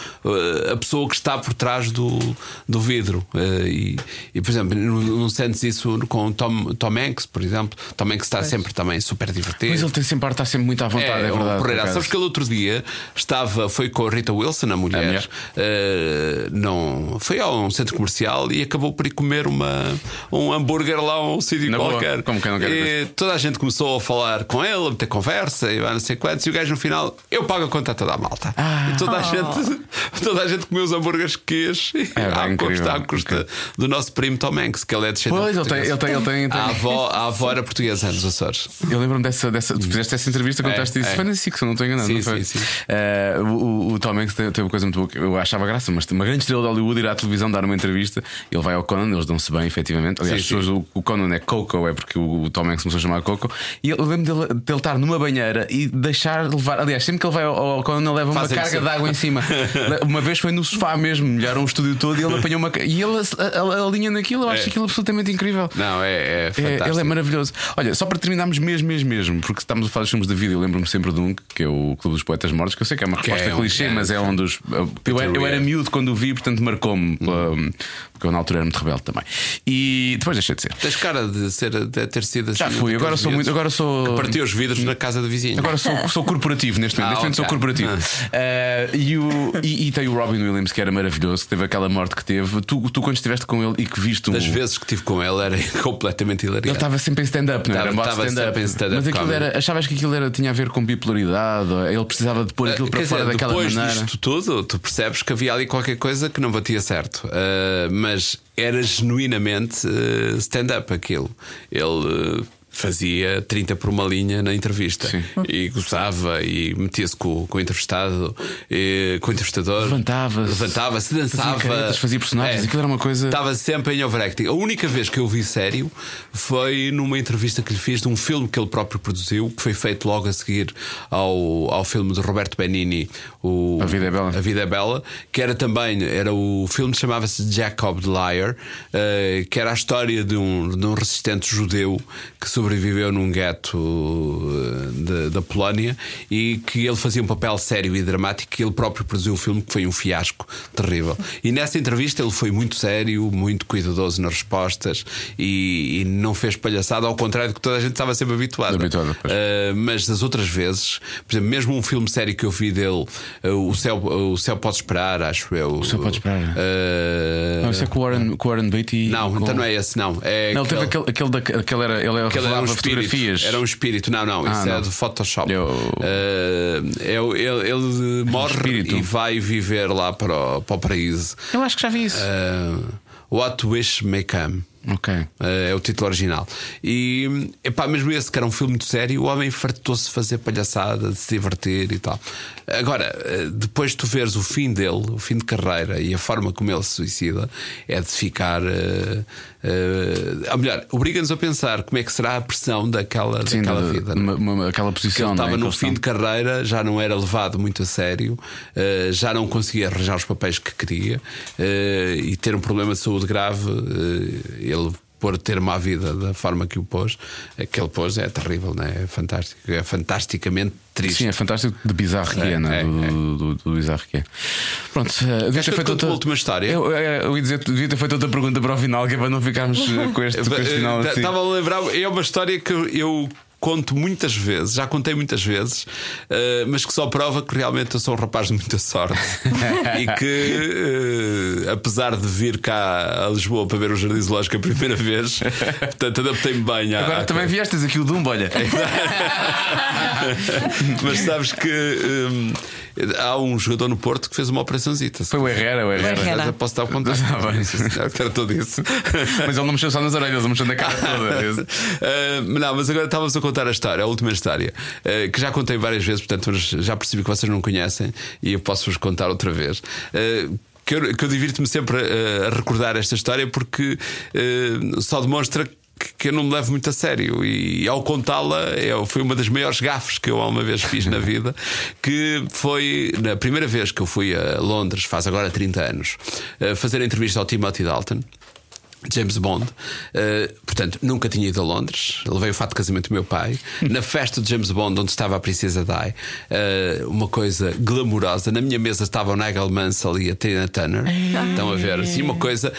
a pessoa que está por trás do, do vidro. Eh, E, e, por exemplo, não, não sentes isso com o Tom, Tom Hanks, por exemplo. Tom Hanks está sempre também super divertido. Mas ele tem sempre, está sempre muito à vontade, é, É, verdade. Pereira. Sabes que ele outro dia estava, foi com a Rita Wilson, a mulher, A mulher. eh, não, foi a um centro comercial e acabou por ir comer uma, um hambúrguer lá a um sítio boa, qualquer. quer e toda a gente começou a falar com ele, a meter conversa e não sei quantos. E o gajo no final, eu pago a conta a toda a malta. Ah. e toda a, gente, toda a gente comeu os hambúrgueres que quis É, à, incrível, custa, à custa incrível. do nosso primo Tom Hanks, que ele é descendente. Pois, ele tem, ele tem, ele tem. tem- A avó, a avó era portuguesa nos Açores. Eu lembro-me dessa, dessa. Tu fizeste essa entrevista, contaste É, isso. é. Foi na SIC, se eu não estou enganado. Sim, não foi? sim, sim. Eh, o, o- Tom Hanks tem, tem uma coisa muito boa que eu achava graça, mas uma grande estrela de Hollywood ir à televisão dar uma entrevista. Ele vai ao Conan, eles dão-se bem, efetivamente. Aliás, Sim, as pessoas, o, Conan é Coco, é porque o, Tom Hanks começou a chamar Coco. E eu lembro dele, dele estar numa banheira e deixar levar. Aliás, sempre que ele vai ao, ao Conan, ele leva uma Fazem carga de água em cima. uma vez foi no sofá mesmo, molharam o estúdio todo e ele apanhou uma. E ele a, a- a linha naquilo, eu acho É. aquilo absolutamente incrível. Não, é, é É, fantástico. ele é maravilhoso. Olha, só para terminarmos mesmo, mesmo, mesmo, porque estamos a falar dos filmes da vida, eu lembro-me sempre de um, que é o Clube dos Poetas Mortos, que eu sei que é uma Que resposta é clichê, mas é um dos. Eu, era- eu era miúdo quando o vi, portanto marcou-me, pela- porque eu na altura era muito rebelde também. E depois deixei de ser. Tens cara de, ser, de ter sido assim. Já fui, agora sou muito. Agora sou. Partiu os vidros na casa do vizinho. Agora sou, sou corporativo neste momento. Ah, neste momento sou corporativo. Eh, e, o, e, e tem o Robin Williams, que era maravilhoso, que teve aquela morte que teve. Tu, tu quando estiveste com ele e que viste um. Das vezes que estive com ele era completamente Ele hilariante. estava sempre em stand-up, não era? Estava- Era estava stand-up. sempre em stand-up Mas aquilo era, achavas que aquilo era, tinha a ver com bipolaridade? Ele precisava de pôr aquilo Quer para dizer, fora daquela depois maneira. disto tudo, tu percebes que havia ali qualquer coisa que não batia certo. Uh, mas era genuinamente uh, stand-up aquilo. Ele. uh, Fazia 30 por uma linha na entrevista Sim. e gozava e metia-se com, com o entrevistado, e, com o entrevistador, Levantava-se, levantava-se, fazia dançava, É. caretas, fazia personagens, aquilo era uma coisa- Estava sempre em overacting. A única vez que eu vi sério foi numa entrevista que lhe fiz de um filme que ele próprio produziu, que foi feito logo a seguir ao, ao filme de Roberto Benini, o A Vida é Bela. A Vida é Bela, que era também, era o filme chamava-se Jacob the Liar, eh, que era a história de um, de um resistente judeu que sobreviveu num gueto eh, da Polónia e que ele fazia um papel sério e dramático que ele próprio produziu o filme que foi um fiasco terrível. E nessa entrevista ele foi muito sério, muito cuidadoso nas respostas e, e não fez palhaçada, ao contrário do que toda a gente estava sempre habituada. Uh, mas das outras vezes, por exemplo, mesmo um filme sério que eu vi dele, uh, o, céu, o Céu Pode Esperar, acho eu. O Céu Pode Esperar. Uh, Não, isso é com o Warren, com o Warren Beatty. não, com... então não é esse, não. É Não, teve aquele, aquele, da, aquele era, ele Aquele era um fotografias. Era um espírito. Não, não, Ah, isso não. é do Photoshop. Eu- Uh, é ele, ele morre espírito. e vai viver lá para o, para o paraíso. Eu acho que já vi isso. Uh, What Wish May Come. Ok. Eh, É o título original. E epá, mesmo esse que era um filme muito sério, o homem fartou-se de fazer palhaçada, de se divertir e tal. Agora, eh, depois de tu veres o fim dele, o fim de carreira e a forma como ele se suicida, é de ficar. eh, eh, ou melhor, obriga-nos a pensar como é que será a pressão daquela, Sim, daquela da- vida. não é? uma- uma- aquela posição. ele é, estava no que eles fim de carreira, já não era levado muito a sério, eh, já não conseguia arranjar os papéis que queria e ter um problema de saúde grave. Eh, ele por ter uma vida da forma que o pôs, aquele pôs é terrível, né? é fantástico, é fantasticamente triste. Sim, é fantástico de bizarro que é, É, não é? do, é. do, do- do bizarro que é. Pronto, uh, devia ter feito uma última história? Eu, eu, eu ia dizer, devia ter feito outra pergunta para o final, que é para não ficarmos com este, com este final assim. Estava a lembrar, é uma história que eu conto muitas vezes, já contei muitas vezes, eh, mas que só prova que realmente eu sou um rapaz de muita sorte e que, eh, apesar de vir cá a Lisboa para ver o Jardim Zoológico a primeira vez, portanto, adaptei-me bem à, Agora à também vieste aqui o Dumbo, olha. Mas sabes que hum, há um jogador no Porto que fez uma operaçãozita. Foi o Herrera, o Herrera. Herrera. Posso o contato. Ah, bem. Sim, senhor, Tratou disso. Mas ele não mexeu só nas orelhas, ele mexeu na cara toda. Uh, não, mas agora estávamos a contar a história, a última história, uh, que já contei várias vezes, portanto já percebi que vocês não conhecem e eu posso-vos contar outra vez. Uh, que eu, que eu divirto-me sempre uh, a recordar esta história porque uh, só demonstra que- que eu não me levo muito a sério e ao contá-la foi uma das maiores gafes que eu alguma vez fiz na vida que foi na primeira vez que eu fui a Londres faz agora 30 anos uh, fazer a entrevista ao Timothy Dalton James Bond, Uh, portanto, nunca tinha ido a Londres. Levei o fato de casamento do meu pai. Na festa de James Bond, onde estava a Princesa Di, uh, uma coisa glamourosa. Na minha mesa estava o Nigel Mansell e a Tina Turner. Estão a ver assim, uma coisa.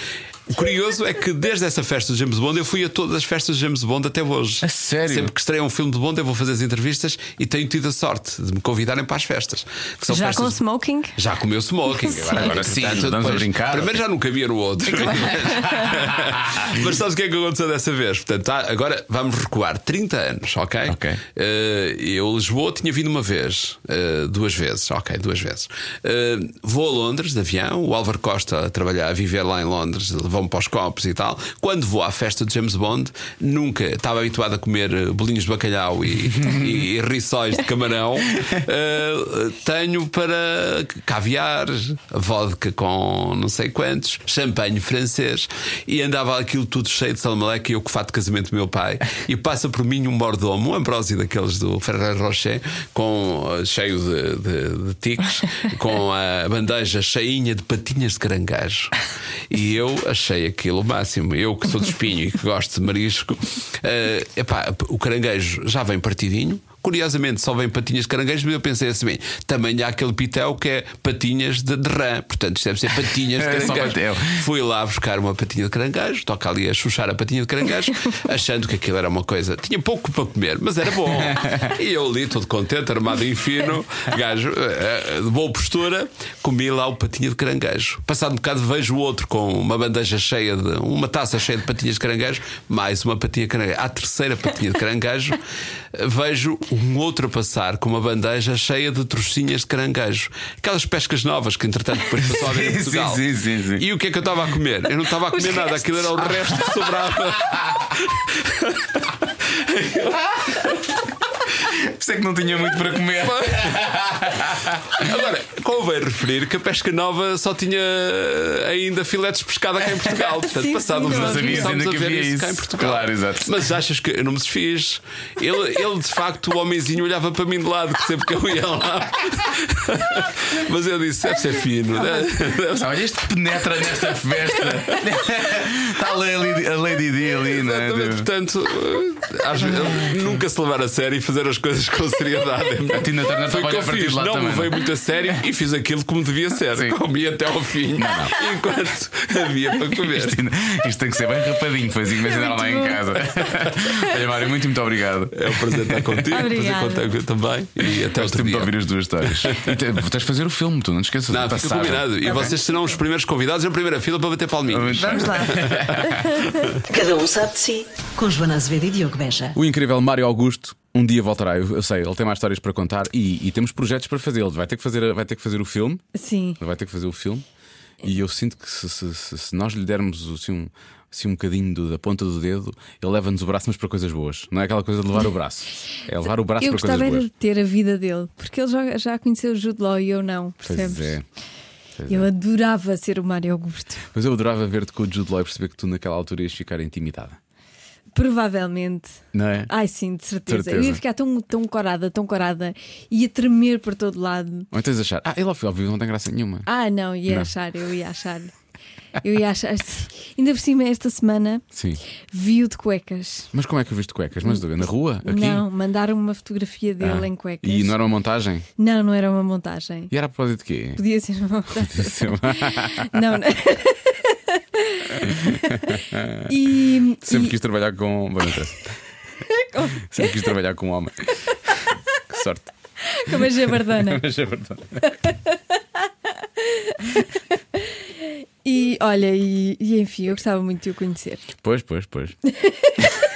O curioso é que desde essa festa de James Bond eu fui a todas as festas de James Bond até hoje. A sério? Sempre que estreia um filme de Bond eu vou fazer as entrevistas e tenho tido a sorte de me convidarem para as festas. Que são Já festas- com smoking? Já comeu smoking. Agora sim, portanto, vamos a depois- brincar. Primeiro já não cabia no outro. Mas sabes o que é que aconteceu dessa vez? Portanto, tá, agora vamos recuar 30 anos, ok? Ok. Eh, eu, Lisboa, tinha vindo uma vez, eh, duas vezes, ok, duas vezes. Eh, vou a Londres de avião, o Álvaro Costa a trabalhar, a viver lá em Londres, levou-me para os copos e tal. Quando vou à festa de James Bond, nunca estava habituado a comer eh, bolinhos de bacalhau e, e, e rissóis de camarão. Eh, tenho para caviar, vodka com não sei quantos, champanhe francês e andava aquilo tudo cheio de salmaleque e eu o fato de casamento do meu pai. E passa por mim um mordomo, um Ambrósio daqueles do Ferrer Rocher, com, eh, cheio de, de, de tiques, com a bandeja cheinha de patinhas de caranguejo. E eu achei aquilo o máximo. Eu que sou de espinho e que gosto de marisco, eh, epá, o caranguejo já vem partidinho. Curiosamente, só vem patinhas de caranguejo, mas eu pensei assim: bem, também há aquele pitel que é patinhas de, de rã, portanto, isto deve ser patinhas de É caranguejo. patel. Fui lá buscar uma patinha de caranguejo, toca ali a chuchar a patinha de caranguejo, achando que aquilo era uma coisa. Tinha pouco para comer, mas era bom. E eu ali, todo contente, armado em fino, gajo, eh, eh, de boa postura, comi lá o patinha de caranguejo. Passado um bocado, vejo o outro com uma bandeja cheia de. uma taça cheia de patinhas de caranguejo, mais uma patinha de caranguejo. À terceira patinha de caranguejo, vejo um outro a passar com uma bandeja cheia de trouxinhas de caranguejo. Aquelas pescas novas que, entretanto, depois passou a ver em Portugal. sim, sim, sim. E o que é que eu estava a comer? Eu não estava a comer nada, aquilo era o resto que sobrava. Isso é que não tinha muito para comer. Agora, convém referir que a pesca nova só tinha ainda filetes de pescada cá em Portugal. Portanto, Sim, passado uns sim, não começámos ainda que havia isso cá em. Portugal. Claro, exato. Mas achas que eu não me desfiz? Ele, ele de facto, o homenzinho olhava para mim de lado, que sempre que eu ia lá. Mas eu disse: deve ser fino. né? Olha, este penetra nesta festa. Está a Lady, a Lady D ali, não é? Exatamente, portanto, eh, nunca se levar a sério e fazer as coisas com seriedade. A Tina Turner Foi o a que eu fiz, não me também. veio muito a sério e fiz aquilo como devia ser. Sim. Comi até ao fim, enquanto havia para comer. Isto, isto tem que ser bem rapadinho, foi assim que me ensinaram lá em casa. Olha, Mário, muito, muito obrigado. É um prazer estar contigo, um prazer Obrigada. contigo também. E até outro Gostei muito de ouvir as duas histórias. E te- tens de fazer o filme, tu não te esqueças. Não, fica combinado. E vocês serão os primeiros convidados na primeira fila para bater palminhos. Vamos lá. Cada um sabe de si. Com Joana Azevedo e Diogo Beja. O incrível Mário Augusto um dia voltará, eu, eu sei, ele tem mais histórias para contar e, e temos projetos para fazer. Ele vai ter que fazer, vai ter que fazer o filme. Sim. Ele vai ter que fazer o filme. E eu sinto que se, se- se- se nós lhe dermos assim, um, assim, um bocadinho do- da ponta do dedo, ele leva-nos o braço, mas para coisas boas. Não é aquela coisa de levar o braço. É levar o braço Eu para coisas gostava era boas. de ter a vida dele, porque ele já, já conheceu o Jude Law e eu não, percebes? Pois é. Pois Eu é. adorava ser o Mário Augusto. Mas eu adorava ver-te com o Jude Law e perceber que tu naquela altura ias ficar intimidada. Provavelmente. Não é? Ai sim, de certeza. Certeza. Eu ia ficar tão, tão corada, tão corada, ia tremer por todo lado. Ou então achar, ah, ele ao vivo não tem graça nenhuma. Ah, não, ia Não. achar, eu ia achar. Eu ia achar. Ainda por cima, esta semana Sim. vi-o de cuecas. Mas como é que eu viste cuecas? Mas na rua? Aqui? Não, mandaram uma fotografia dele Ah. em cuecas. E não era uma montagem? Não, não era uma montagem. E era a propósito de quê? Podia ser uma montagem. Não, não. E, Sempre e- quis trabalhar com. Bom, interessa. Sempre quis trabalhar com um homem. Que sorte. como a jabardana. Mas é verdade. E olha, e, e enfim, eu gostava muito de o conhecer. Pois, pois, pois.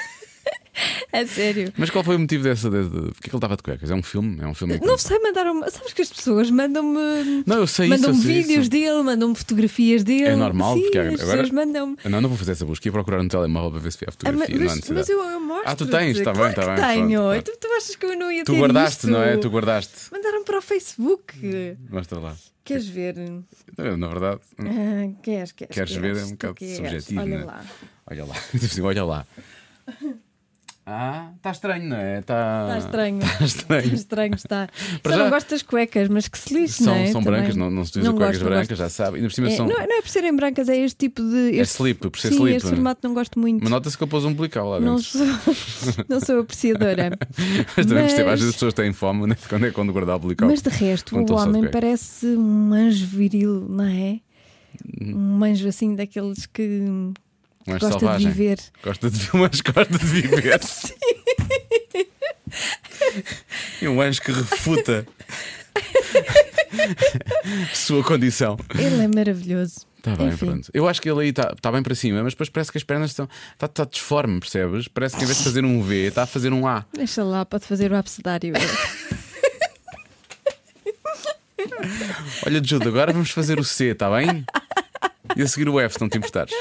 É sério. Mas qual foi o motivo dessa? De, de, porque é que ele estava de cuecas? É um filme? É um filme Não sei, mandaram Sabes que as pessoas mandam-me. Não, eu sei isso. Mandam-me vídeos isso. dele, mandam-me fotografias dele. É normal, Sim, porque as agora- pessoas mandam-me. Não, não vou fazer essa busca. Ia procurar no telemóvel para ver se vê a Ah, fotografia. mas, há mas, mas eu, eu mostro. Ah, tu tens, tá bem, claro tá que bem, Tenho. pronto, E Tu, tu achas que eu não ia Tu ter guardaste, isto? não é? Tu guardaste. Mandaram para o Facebook. Mostra lá. Queres ver? Na verdade, Ah, queres, queres. queres ver é um tu bocado queres. subjetivo. Olha não é? lá. Olha lá. Olha lá. Ah, está estranho, não é? Está Está estranho. Está estranho. Está estranho, está. Só já- não gosto das cuecas, mas que se lixe, São, não é? são Também. brancas, não, não se utiliza Não cuecas gosto, brancas, já sabe. Ainda por cima É, são. não, não é por serem brancas, é este tipo de. É este- slip, por ser Sim, slip. este formato não gosto muito. Mas nota-se que ele pôs um umbilical lá dentro. Não sou, não sou apreciadora. Mas também Mas- percebo, às vezes as pessoas têm fome né? quando é quando guardar o umbilical. Mas de resto, o homem parece um anjo viril, não é? Um anjo assim daqueles que Anjo gosta selvagem. de viver. Gosta de mas gosta de viver. e um anjo que refuta sua condição. Ele é maravilhoso. Está bem, Enfim. pronto. Eu acho que ele aí está tá bem para cima, mas depois parece que as pernas estão. Está tá disforme, percebes? Parece que em vez de fazer um V, está a fazer um A. Deixa lá, pode fazer o abcedário. Olha, Jude, agora vamos fazer o C, está bem? E a seguir o F, se não te importares.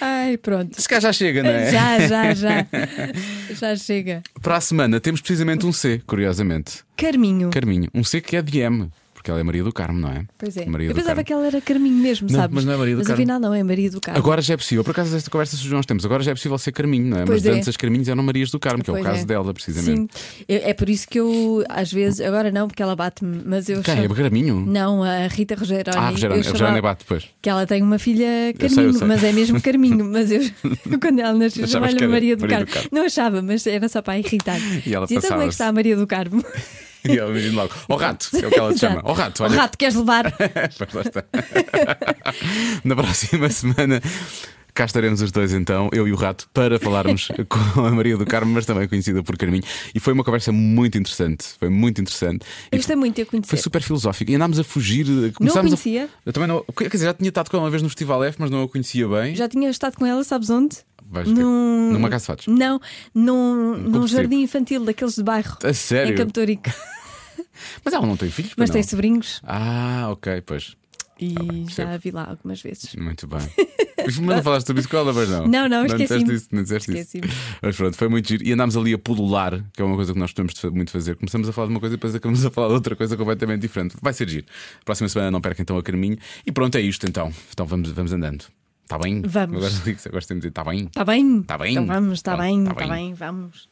Ai, pronto. Se calhar já chega, não é? Já, já, já. Já chega. Para a semana temos precisamente um C, curiosamente. Carminho. Carminho. Um C que é de M, porque ela é Maria do Carmo, não é? Pois é. Maria Eu pensava Carmo. que ela era Carminho mesmo, Não, sabes? mas não é Maria do Mas Carmo. afinal não, é Maria do Carmo. Agora já é possível, por acaso esta conversa surgiu há uns tempos, agora já é possível ser Carminho, não é? Pois mas é. antes as Carminhos eram Marias do Carmo, que é o Pois caso é. dela, precisamente. Sim. É é por isso que eu, às vezes, agora não, porque ela bate-me, mas eu Quem? É chamo- Carminho? Não, a Rita Rogeroni. Ah, eu Rogeroni, Rogeroni bate depois. Que ela tem uma filha sei, eu Carminho, sei. mas é mesmo Carminho. Mas eu, quando ela nasceu, que chamava-lhe Maria do Maria Carmo. do Carmo. Não achava, mas era só para irritar. E ela Dizia, então como é que está a Maria do Carmo? E ela imagina logo, ó rato, é o que ela te chama. Ó rato, Ó olha. rato, queres levar? Lá está. Na próxima semana. Cá estaremos os dois então, eu e o Rato, para falarmos com a Maria do Carmo, mas também conhecida por Carminho. E foi uma conversa muito interessante. Foi muito interessante. Eu gostei muito de a Foi conhecer. super filosófico. E andámos a fugir. Não a conhecia? A... Eu também não. Quer dizer, já tinha estado com ela uma vez no Festival F, mas não a conhecia bem. Já tinha estado com ela, sabes onde? Vais. Num... Numa casa de fatos. Não, num, num jardim infantil daqueles de bairro. A sério? Em Campo Torico. Mas ela não tem filhos, Mas pois tem não? sobrinhos Ah, ok, pois. e Tá bem, já a vi lá algumas vezes. Muito bem. Mas não falaste sobre isso com ela, mas não. Não, não, esqueci-me. isso, não disseste isso. Esqueci-me. Mas pronto, foi muito giro. E andámos ali a pulular, que é uma coisa que nós fa- muito fazer. Começamos a falar de uma coisa e depois acabamos a falar de outra coisa completamente diferente. Vai ser giro. Próxima semana não perca então a caminho. E pronto, é isto então. Então vamos, vamos andando. Está bem? Vamos. Agora, agora temos de dizer, está bem? Está bem? Tá bem. Então vamos, está bem, tá está bem. bem, vamos.